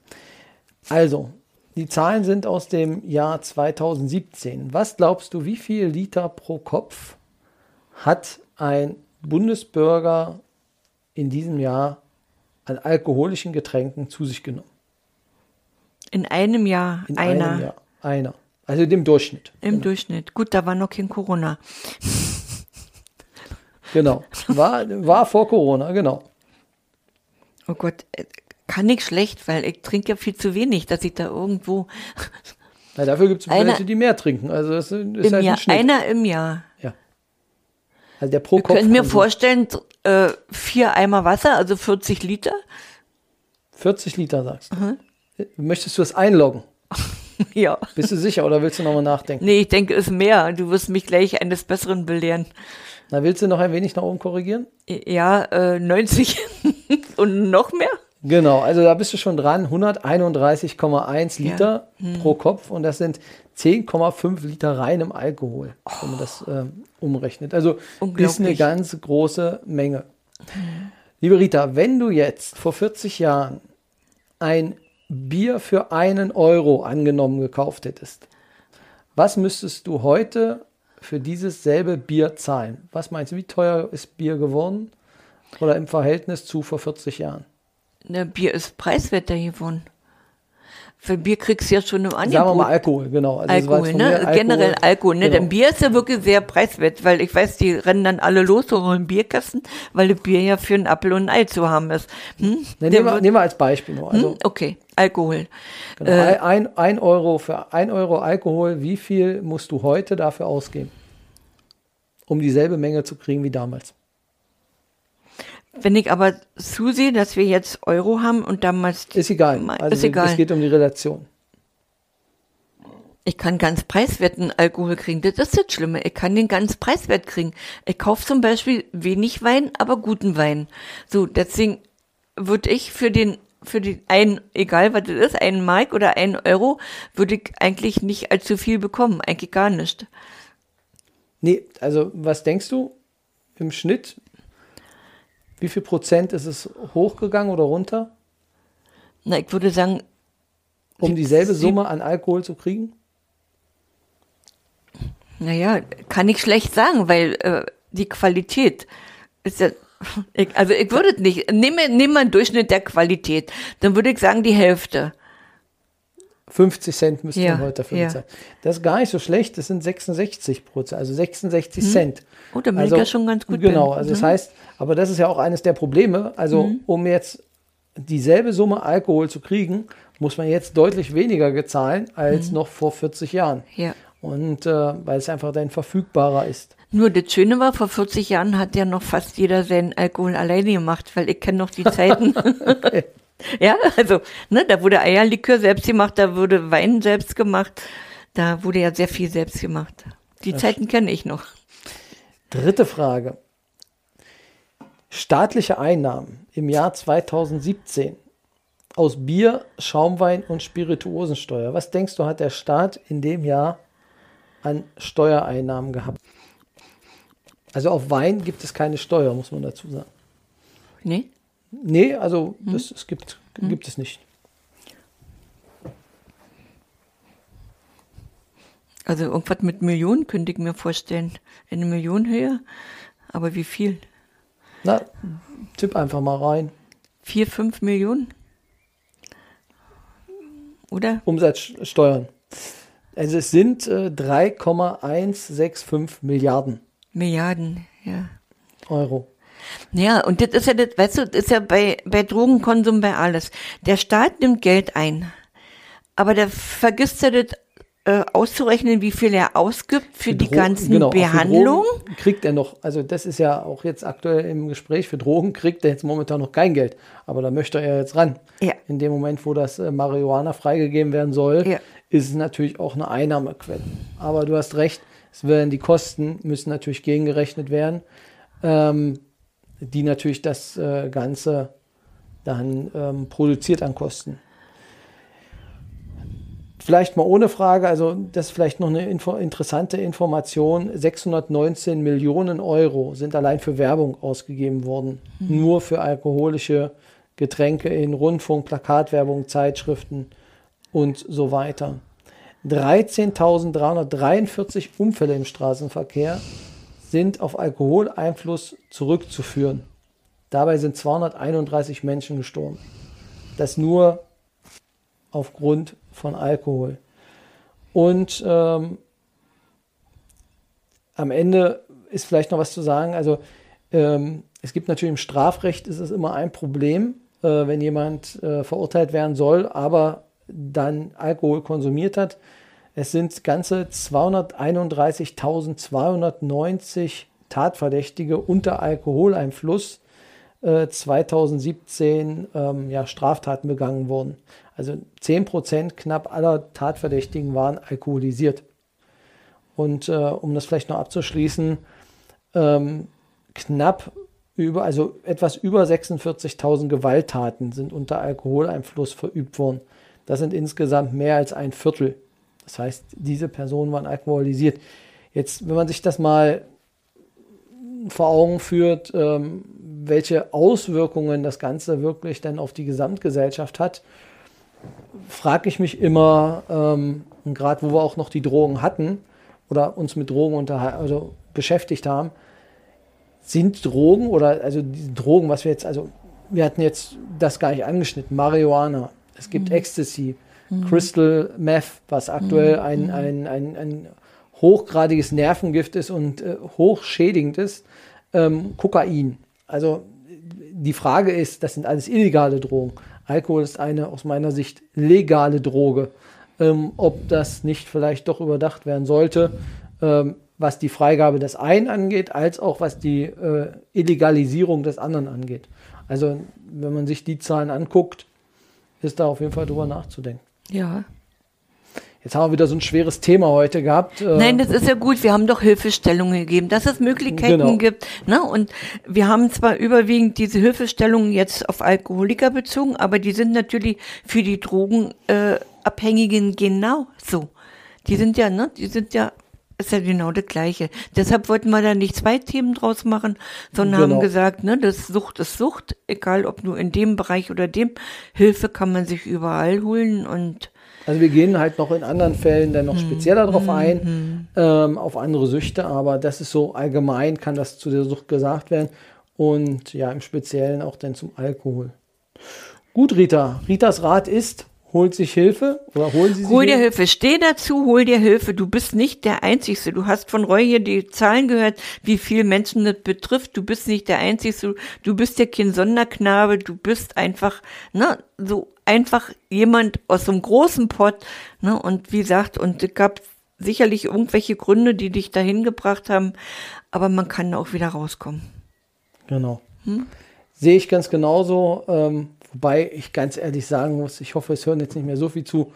Speaker 1: Also, die Zahlen sind aus dem Jahr 2017. Was glaubst du, wie viel Liter pro Kopf hat ein Bundesbürger in diesem Jahr an alkoholischen Getränken zu sich genommen?
Speaker 2: In einem Jahr
Speaker 1: In
Speaker 2: einer.
Speaker 1: einem Jahr einer. Also dem Durchschnitt.
Speaker 2: Im
Speaker 1: genau.
Speaker 2: Durchschnitt. Gut, da war noch kein Corona.
Speaker 1: Genau. War, war vor Corona, genau.
Speaker 2: Oh Gott, äh, kann ich schlecht, weil ich trinke ja viel zu wenig, dass ich da irgendwo
Speaker 1: Na, dafür gibt es welche, die mehr trinken. Also das ist halt
Speaker 2: Jahr,
Speaker 1: ein Schnitt.
Speaker 2: einer im Jahr.
Speaker 1: Ja. Also der pro
Speaker 2: Wir
Speaker 1: Kopf.
Speaker 2: können mir vorstellen, äh, vier Eimer Wasser, also 40 Liter.
Speaker 1: 40 Liter sagst du. Möchtest du das einloggen?
Speaker 2: Ja.
Speaker 1: Bist du sicher oder willst du nochmal nachdenken?
Speaker 2: Nee, ich denke, es ist mehr. Du wirst mich gleich eines Besseren belehren.
Speaker 1: Na, willst du noch ein wenig nach oben korrigieren?
Speaker 2: Ja, äh, 90 und noch mehr?
Speaker 1: Genau, also da bist du schon dran. 131,1 Liter
Speaker 2: Hm.
Speaker 1: pro Kopf und das sind 10,5 Liter reinem Alkohol, wenn man das ähm, umrechnet. Also ist eine ganz große Menge. Liebe Rita, wenn du jetzt vor 40 Jahren ein Bier für einen Euro angenommen gekauft hättest, was müsstest du heute für dieses selbe Bier zahlen? Was meinst du, wie teuer ist Bier geworden? Oder im Verhältnis zu vor 40 Jahren?
Speaker 2: Ne, Bier ist preiswerter geworden. Für Bier kriegst du ja schon im Angebot.
Speaker 1: Sagen wir mal Alkohol, genau. Also
Speaker 2: Alkohol, ne?
Speaker 1: mir
Speaker 2: Generell Alkohol, ne?
Speaker 1: Genau.
Speaker 2: Denn Bier ist ja wirklich sehr preiswert, weil ich weiß, die rennen dann alle los und holen Bierkasten, weil das Bier ja für einen Apfel und ein Ei zu haben ist. Hm?
Speaker 1: Ne, nehmen, wir, nehmen wir als Beispiel nur. Also,
Speaker 2: hm? Okay, Alkohol.
Speaker 1: genau, ein, ein, ein Euro für ein Euro Alkohol, wie viel musst du heute dafür ausgeben? Um dieselbe Menge zu kriegen wie damals.
Speaker 2: Wenn ich aber zusehe, dass wir jetzt Euro haben und damals,
Speaker 1: Ist egal. Also
Speaker 2: ist egal.
Speaker 1: es geht um die Relation.
Speaker 2: ich kann ganz preiswerten Alkohol kriegen. Das ist das Schlimme. Ich kann den ganz preiswert kriegen. Ich kaufe zum Beispiel wenig Wein, aber guten Wein. So, deswegen würde ich für den für den einen, egal was das ist, einen Mark oder einen Euro, würde ich eigentlich nicht allzu viel bekommen. Eigentlich gar nicht.
Speaker 1: Nee, also was denkst du im Schnitt? Wie viel Prozent ist es hochgegangen oder runter,
Speaker 2: Na, ich würde sagen,
Speaker 1: um dieselbe Summe an Alkohol zu kriegen?
Speaker 2: naja, kann ich schlecht sagen, weil äh, die Qualität ist ja. Ich, also ich würde es nicht. Nehme, nehme einen Durchschnitt der Qualität. Dann würde ich sagen die Hälfte.
Speaker 1: 50 Cent müsste
Speaker 2: Ja,
Speaker 1: heute dafür
Speaker 2: ja.
Speaker 1: bezahlen. Das ist gar nicht so schlecht, das sind 66 Prozent, also 66 Cent.
Speaker 2: Oh, da bin ich ja schon ganz gut
Speaker 1: Genau,
Speaker 2: bin.
Speaker 1: also das
Speaker 2: Mhm.
Speaker 1: heißt, aber das ist ja auch eines der Probleme. Also um jetzt dieselbe Summe Alkohol zu kriegen, muss man jetzt deutlich weniger gezahlen als noch vor 40 Jahren.
Speaker 2: Ja.
Speaker 1: Und äh, weil es einfach dann verfügbarer ist.
Speaker 2: Nur das Schöne war, vor 40 Jahren hat ja noch fast jeder seinen Alkohol alleine gemacht, weil ich kenne noch die Zeiten. ja, also, ne, da wurde Eierlikör selbst gemacht, da wurde Wein selbst gemacht, da wurde ja sehr viel selbst gemacht. Die Zeiten kenne ich noch.
Speaker 1: Dritte Frage. Staatliche Einnahmen im Jahr 2017 aus Bier, Schaumwein und Spirituosensteuer. Was denkst du, hat der Staat in dem Jahr an Steuereinnahmen gehabt? Also auf Wein gibt es keine Steuer, muss man dazu sagen.
Speaker 2: Nee?
Speaker 1: Nee, also das, es gibt, gibt es nicht.
Speaker 2: Also irgendwas mit Millionen könnte ich mir vorstellen. Eine Million höher. Aber wie viel?
Speaker 1: Na, tipp einfach mal rein.
Speaker 2: Vier, fünf Millionen? Oder?
Speaker 1: Umsatzsteuern. Also es sind äh, 3,165 Milliarden
Speaker 2: Milliarden, ja.
Speaker 1: Euro.
Speaker 2: Ja, und das ist ja das, weißt du, das ist ja bei, bei Drogenkonsum bei alles. Der Staat nimmt Geld ein, aber der vergisst ja das äh, auszurechnen, wie viel er ausgibt für, die
Speaker 1: Dro-
Speaker 2: ganzen
Speaker 1: genau, für
Speaker 2: Behandlungen.
Speaker 1: Drogen kriegt er noch, also das ist ja auch jetzt aktuell im Gespräch, für Drogen kriegt er jetzt momentan noch kein Geld. Aber da möchte er jetzt ran.
Speaker 2: Ja.
Speaker 1: In dem Moment, wo das äh, Marihuana freigegeben werden soll,
Speaker 2: Ja.
Speaker 1: Ist es natürlich auch eine Einnahmequelle. Aber du hast recht, es werden die Kosten müssen natürlich gegengerechnet werden, ähm, die natürlich das äh, Ganze dann ähm, produziert an Kosten. Vielleicht mal ohne Frage, also das ist vielleicht noch eine Info interessante Information. 619 Millionen Euro sind allein für Werbung ausgegeben worden. Nur für alkoholische Getränke in Rundfunk, Plakatwerbung, Zeitschriften und so weiter. 13.343 Unfälle im Straßenverkehr sind auf Alkoholeinfluss zurückzuführen. Dabei sind 231 Menschen gestorben. Das nur aufgrund von Alkohol. Und ähm, am Ende ist vielleicht noch was zu sagen. Also ähm, es gibt natürlich im Strafrecht ist es immer ein problem, äh, wenn jemand äh, verurteilt werden soll, aber dann Alkohol konsumiert hat. Es sind ganze 231.290 Tatverdächtige unter Alkoholeinfluss äh, 2017 ähm, ja, Straftaten begangen wurden. Also 10 Prozent knapp aller Tatverdächtigen waren alkoholisiert. Und äh, um das vielleicht noch abzuschließen, ähm, knapp über, also etwas über 46.000 Gewalttaten sind unter Alkoholeinfluss verübt worden. Das sind insgesamt mehr als ein Viertel. Das heißt, diese Personen waren alkoholisiert. Jetzt, wenn man sich das mal vor Augen führt, ähm, welche Auswirkungen das Ganze wirklich dann auf die Gesamtgesellschaft hat, frage ich mich immer, ähm, gerade wo wir auch noch die Drogen hatten oder uns mit Drogen also beschäftigt haben, sind Drogen oder also Drogen, was wir jetzt, also wir hatten jetzt das gar nicht angeschnitten, Marihuana, es gibt mhm. Ecstasy, mhm. Crystal Meth, was aktuell mhm. ein, ein, ein, ein hochgradiges Nervengift ist und äh, hochschädigend ist, ähm, Kokain. Also die Frage ist, das sind alles illegale Drogen. Alkohol ist eine aus meiner Sicht legale Droge. Ähm, ob das nicht vielleicht doch überdacht werden sollte, ähm, was die Freigabe des einen angeht, als auch was die äh, Illegalisierung des anderen angeht. Also wenn man sich die Zahlen anguckt, ist da auf jeden Fall drüber nachzudenken.
Speaker 2: Ja,
Speaker 1: Jetzt haben wir wieder so ein schweres Thema heute gehabt.
Speaker 2: Äh. Nein, das ist ja gut. Wir haben doch Hilfestellungen gegeben, dass es Möglichkeiten genau. gibt. Ne? Und wir haben zwar überwiegend diese Hilfestellungen jetzt auf Alkoholiker bezogen, aber die sind natürlich für die Drogenabhängigen äh, genauso. Die sind ja, ne, die sind ja ist ja genau das Gleiche. Deshalb wollten wir da nicht zwei Themen draus machen, sondern genau. haben gesagt, ne, das Sucht ist Sucht, egal ob nur in dem Bereich oder dem. Hilfe kann man sich überall holen und
Speaker 1: also wir gehen halt noch in anderen Fällen dann noch hm. spezieller darauf ein, mhm. ähm, auf andere Süchte, aber das ist so allgemein, kann das zu der Sucht gesagt werden und ja, im Speziellen auch dann zum Alkohol. Gut, Rita. Ritas Rat ist, holt sich Hilfe oder holen Sie sich
Speaker 2: Hol dir Hilfe. Hilfe. Steh dazu, hol dir Hilfe. Du bist nicht der Einzige. Du hast von Roy hier die Zahlen gehört, wie viele Menschen das betrifft. Du bist nicht der Einzige. Du bist ja kein Sonderknabe. Du bist einfach, ne, so einfach jemand aus so einem großen Pott, ne, und wie gesagt, und es gab sicherlich irgendwelche Gründe, die dich dahin gebracht haben, aber man kann auch wieder rauskommen.
Speaker 1: Genau. Hm? Sehe ich ganz genauso. Ähm, Wobei ich ganz ehrlich sagen muss, ich hoffe, es hören jetzt nicht mehr so viel zu,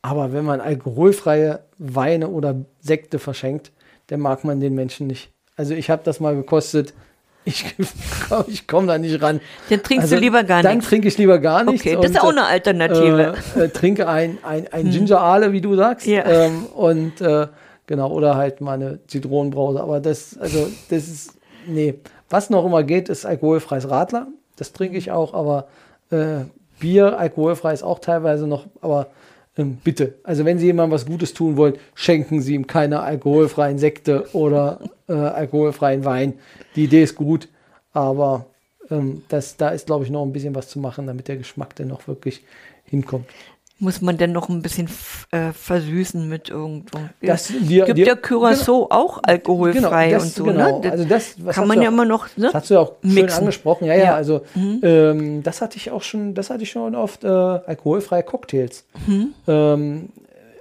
Speaker 1: aber wenn man alkoholfreie Weine oder Sekte verschenkt, dann mag man den Menschen nicht. Also ich habe das mal gekostet. Ich, ich komme da nicht ran.
Speaker 2: Dann trinkst also, du lieber gar
Speaker 1: nichts. Dann trinke ich lieber gar nichts.
Speaker 2: Okay, das ist auch eine Alternative.
Speaker 1: Äh, äh, trinke ein, ein, ein hm. Ginger Ale, wie du sagst. Ja. Ähm, und äh, genau, oder halt mal eine Zitronenbrause. Aber das, also, das ist, nee. Was noch immer geht, ist alkoholfreies Radler. Das trinke ich auch, aber äh, Bier, alkoholfrei ist auch teilweise noch, aber ähm, bitte, also wenn Sie jemandem was Gutes tun wollen, schenken Sie ihm keine alkoholfreien Sekte oder äh, alkoholfreien Wein. Die Idee ist gut, aber ähm, das, da ist, glaube ich, noch ein bisschen was zu machen, damit der Geschmack dann noch wirklich hinkommt
Speaker 2: muss man denn noch ein bisschen äh, versüßen mit irgendwo.
Speaker 1: Das, wir,
Speaker 2: gibt ja Curacao genau, auch alkoholfrei genau, das, und so.
Speaker 1: Genau. Ne? Also das
Speaker 2: kann man ja immer noch.
Speaker 1: Ne? Das hast du ja auch mixen. schön angesprochen. Ja, ja. ja also mhm. ähm, das hatte ich auch schon. Das hatte ich schon oft äh, alkoholfreie Cocktails. Mhm. Ähm,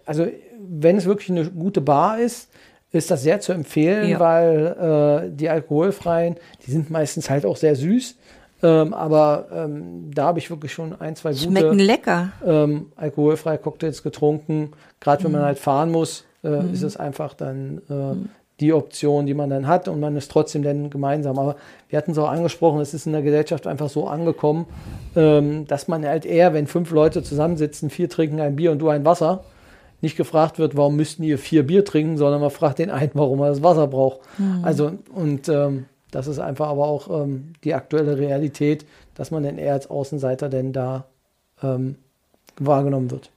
Speaker 1: also wenn es wirklich eine gute Bar ist, ist das sehr zu empfehlen, ja. weil äh, die alkoholfreien, die sind meistens halt auch sehr süß. Ähm, aber ähm, da habe ich wirklich schon ein, zwei gute
Speaker 2: Schmecken lecker.
Speaker 1: Ähm, alkoholfreie Cocktails getrunken. Gerade wenn mm. man halt fahren muss, äh, mm. ist es einfach dann äh, mm. die Option, die man dann hat und man ist trotzdem dann gemeinsam. Aber wir hatten es auch angesprochen, es ist in der Gesellschaft einfach so angekommen, ähm, dass man halt eher, wenn fünf Leute zusammensitzen, vier trinken ein Bier und du ein Wasser, nicht gefragt wird, warum müssten ihr vier Bier trinken, sondern man fragt den einen, warum er das Wasser braucht. Mhm. Also und ähm, das ist einfach aber auch ähm, die aktuelle Realität, dass man denn eher als Außenseiter denn da ähm, wahrgenommen wird.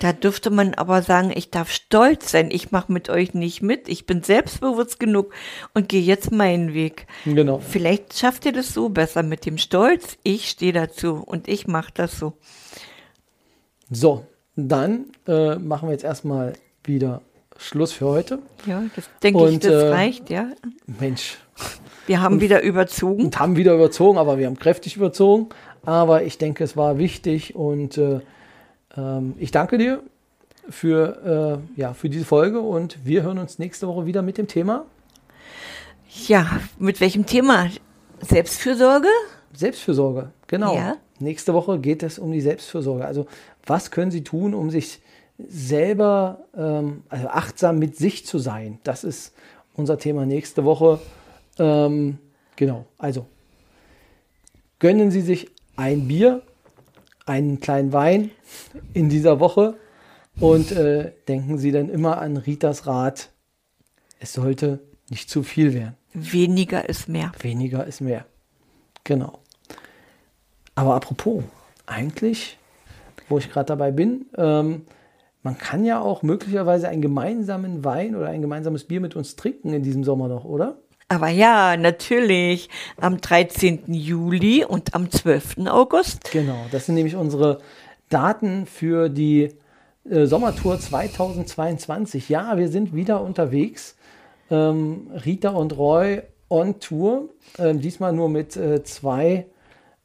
Speaker 2: Da dürfte man aber sagen, ich darf stolz sein, ich mache mit euch nicht mit, ich bin selbstbewusst genug und gehe jetzt meinen Weg.
Speaker 1: Genau.
Speaker 2: Vielleicht schafft ihr das so besser mit dem Stolz, ich stehe dazu und ich mache das so.
Speaker 1: So, dann äh, machen wir jetzt erstmal wieder Schluss für heute.
Speaker 2: Ja, das denke ich, das äh, reicht, ja.
Speaker 1: Mensch,
Speaker 2: wir haben und, wieder überzogen.
Speaker 1: Und haben wieder überzogen, aber wir haben kräftig überzogen. Aber ich denke, es war wichtig und äh, ähm, ich danke dir für, äh, ja, für diese Folge und wir hören uns nächste Woche wieder mit dem Thema.
Speaker 2: Ja, mit welchem Thema? Selbstfürsorge?
Speaker 1: Selbstfürsorge, genau.
Speaker 2: Ja.
Speaker 1: Nächste Woche geht es um die Selbstfürsorge. Also was können Sie tun, um sich selber, ähm, also achtsam mit sich zu sein? Das ist unser Thema nächste Woche. Ähm, genau, also gönnen Sie sich ein Bier, einen kleinen Wein in dieser Woche und äh, denken Sie dann immer an Ritas Rat. Es sollte nicht zu viel werden.
Speaker 2: Weniger ist mehr.
Speaker 1: Weniger ist mehr. Genau. Aber apropos, eigentlich, wo ich gerade dabei bin, ähm, man kann ja auch möglicherweise einen gemeinsamen Wein oder ein gemeinsames Bier mit uns trinken in diesem Sommer noch, oder?
Speaker 2: Aber ja, natürlich. Am 13. Juli und am 12. August.
Speaker 1: Genau, das sind nämlich unsere Daten für die äh, Sommertour 2022. Ja, wir sind wieder unterwegs. Ähm, Rita und Roy on Tour. Ähm, diesmal nur mit äh, zwei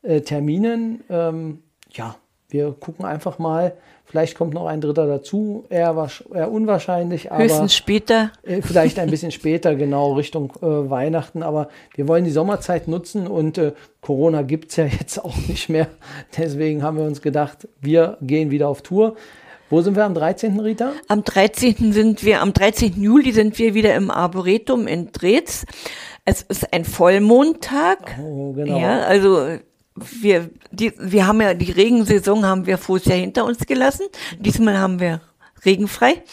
Speaker 1: äh, Terminen. Ähm, ja, wir gucken einfach mal. Vielleicht kommt noch ein dritter dazu. Eher, eher unwahrscheinlich, aber
Speaker 2: Höchstens später.
Speaker 1: äh, vielleicht ein bisschen später, genau Richtung äh, Weihnachten. Aber wir wollen die Sommerzeit nutzen und äh, Corona gibt es ja jetzt auch nicht mehr. Deswegen haben wir uns gedacht, wir gehen wieder auf Tour. Wo sind wir am 13. Rita?
Speaker 2: Am 13. sind wir, am 13. Juli sind wir wieder im Arboretum in Drez. Es ist ein Vollmondtag.
Speaker 1: Oh, genau.
Speaker 2: Ja, also wir, die, wir haben ja die Regensaison haben wir vorher Jahr hinter uns gelassen. Diesmal haben wir regenfrei.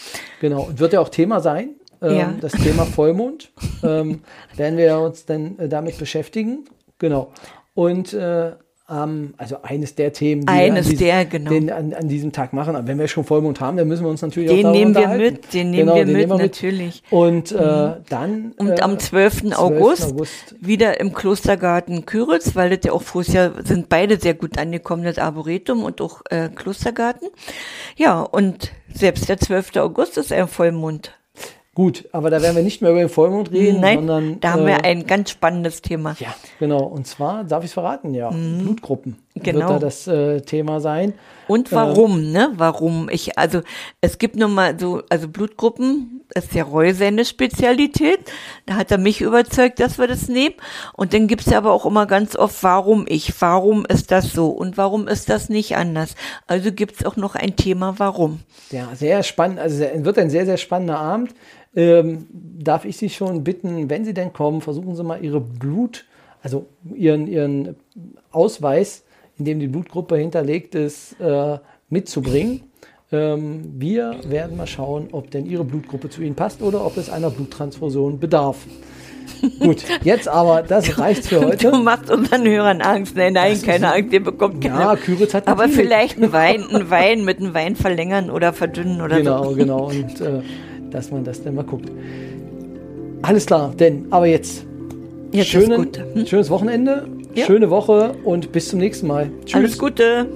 Speaker 1: Genau, und wird ja auch Thema sein, ähm,
Speaker 2: Ja.
Speaker 1: das Thema Vollmond. ähm, werden wir uns dann äh, damit beschäftigen. Genau. Und äh, ähm, also eines der Themen, die
Speaker 2: Eines
Speaker 1: wir an,
Speaker 2: der, genau.
Speaker 1: den, an, an diesem Tag machen. Aber wenn wir schon Vollmond haben, dann müssen wir uns natürlich
Speaker 2: Den
Speaker 1: auch
Speaker 2: nehmen wir mit, den nehmen
Speaker 1: genau,
Speaker 2: wir
Speaker 1: den
Speaker 2: mit,
Speaker 1: nehmen wir
Speaker 2: natürlich.
Speaker 1: Und äh, dann
Speaker 2: Und
Speaker 1: äh,
Speaker 2: am 12.
Speaker 1: 12.
Speaker 2: August,
Speaker 1: August.
Speaker 2: wieder im Klostergarten Küritz, weil das ja auch vorher sind beide sehr gut angekommen, das Arboretum und auch äh, Klostergarten. Ja, und selbst der 12. August ist ein Vollmond.
Speaker 1: Gut, aber da werden wir nicht mehr über den Vollmond reden,
Speaker 2: Nein,
Speaker 1: sondern
Speaker 2: da haben
Speaker 1: äh,
Speaker 2: wir ein ganz spannendes Thema.
Speaker 1: Ja, genau. Und zwar, darf ich es verraten? Ja, Blutgruppen wird
Speaker 2: Genau.
Speaker 1: da das äh, Thema sein.
Speaker 2: Und warum, ne? Warum? Ich, also, es gibt nun mal so, also Blutgruppen, das ist ja seine Spezialität. Da hat er mich überzeugt, dass wir das nehmen. Und dann gibt's ja aber auch immer ganz oft, warum ich? Warum ist das so? Und warum ist das nicht anders? Also gibt's auch noch ein Thema, warum.
Speaker 1: Ja, sehr spannend. Also wird ein sehr, sehr spannender Abend. Ähm, darf ich Sie schon bitten, wenn Sie denn kommen, versuchen Sie mal Ihre Blut, also Ihren, Ihren Ausweis, in dem die Blutgruppe hinterlegt ist, äh, mitzubringen. Ähm, wir werden mal schauen, ob denn Ihre Blutgruppe zu Ihnen passt oder ob es einer Bluttransfusion bedarf. Gut, jetzt aber, das reicht für heute.
Speaker 2: Du machst unseren Hörern Angst. Nein, nein, keine Angst, ihr bekommt keine.
Speaker 1: Ja, Küritz hat
Speaker 2: aber vielleicht ein Wein, ein Wein mit einem Wein verlängern oder verdünnen oder
Speaker 1: Genau,
Speaker 2: so.
Speaker 1: genau. Und äh, dass man das dann mal guckt. Alles klar, denn aber jetzt,
Speaker 2: Jetzt
Speaker 1: schönen,
Speaker 2: gut. Hm?
Speaker 1: schönes Wochenende,
Speaker 2: ja.
Speaker 1: Schöne Woche und bis zum nächsten Mal. Tschüss.
Speaker 2: Alles Gute.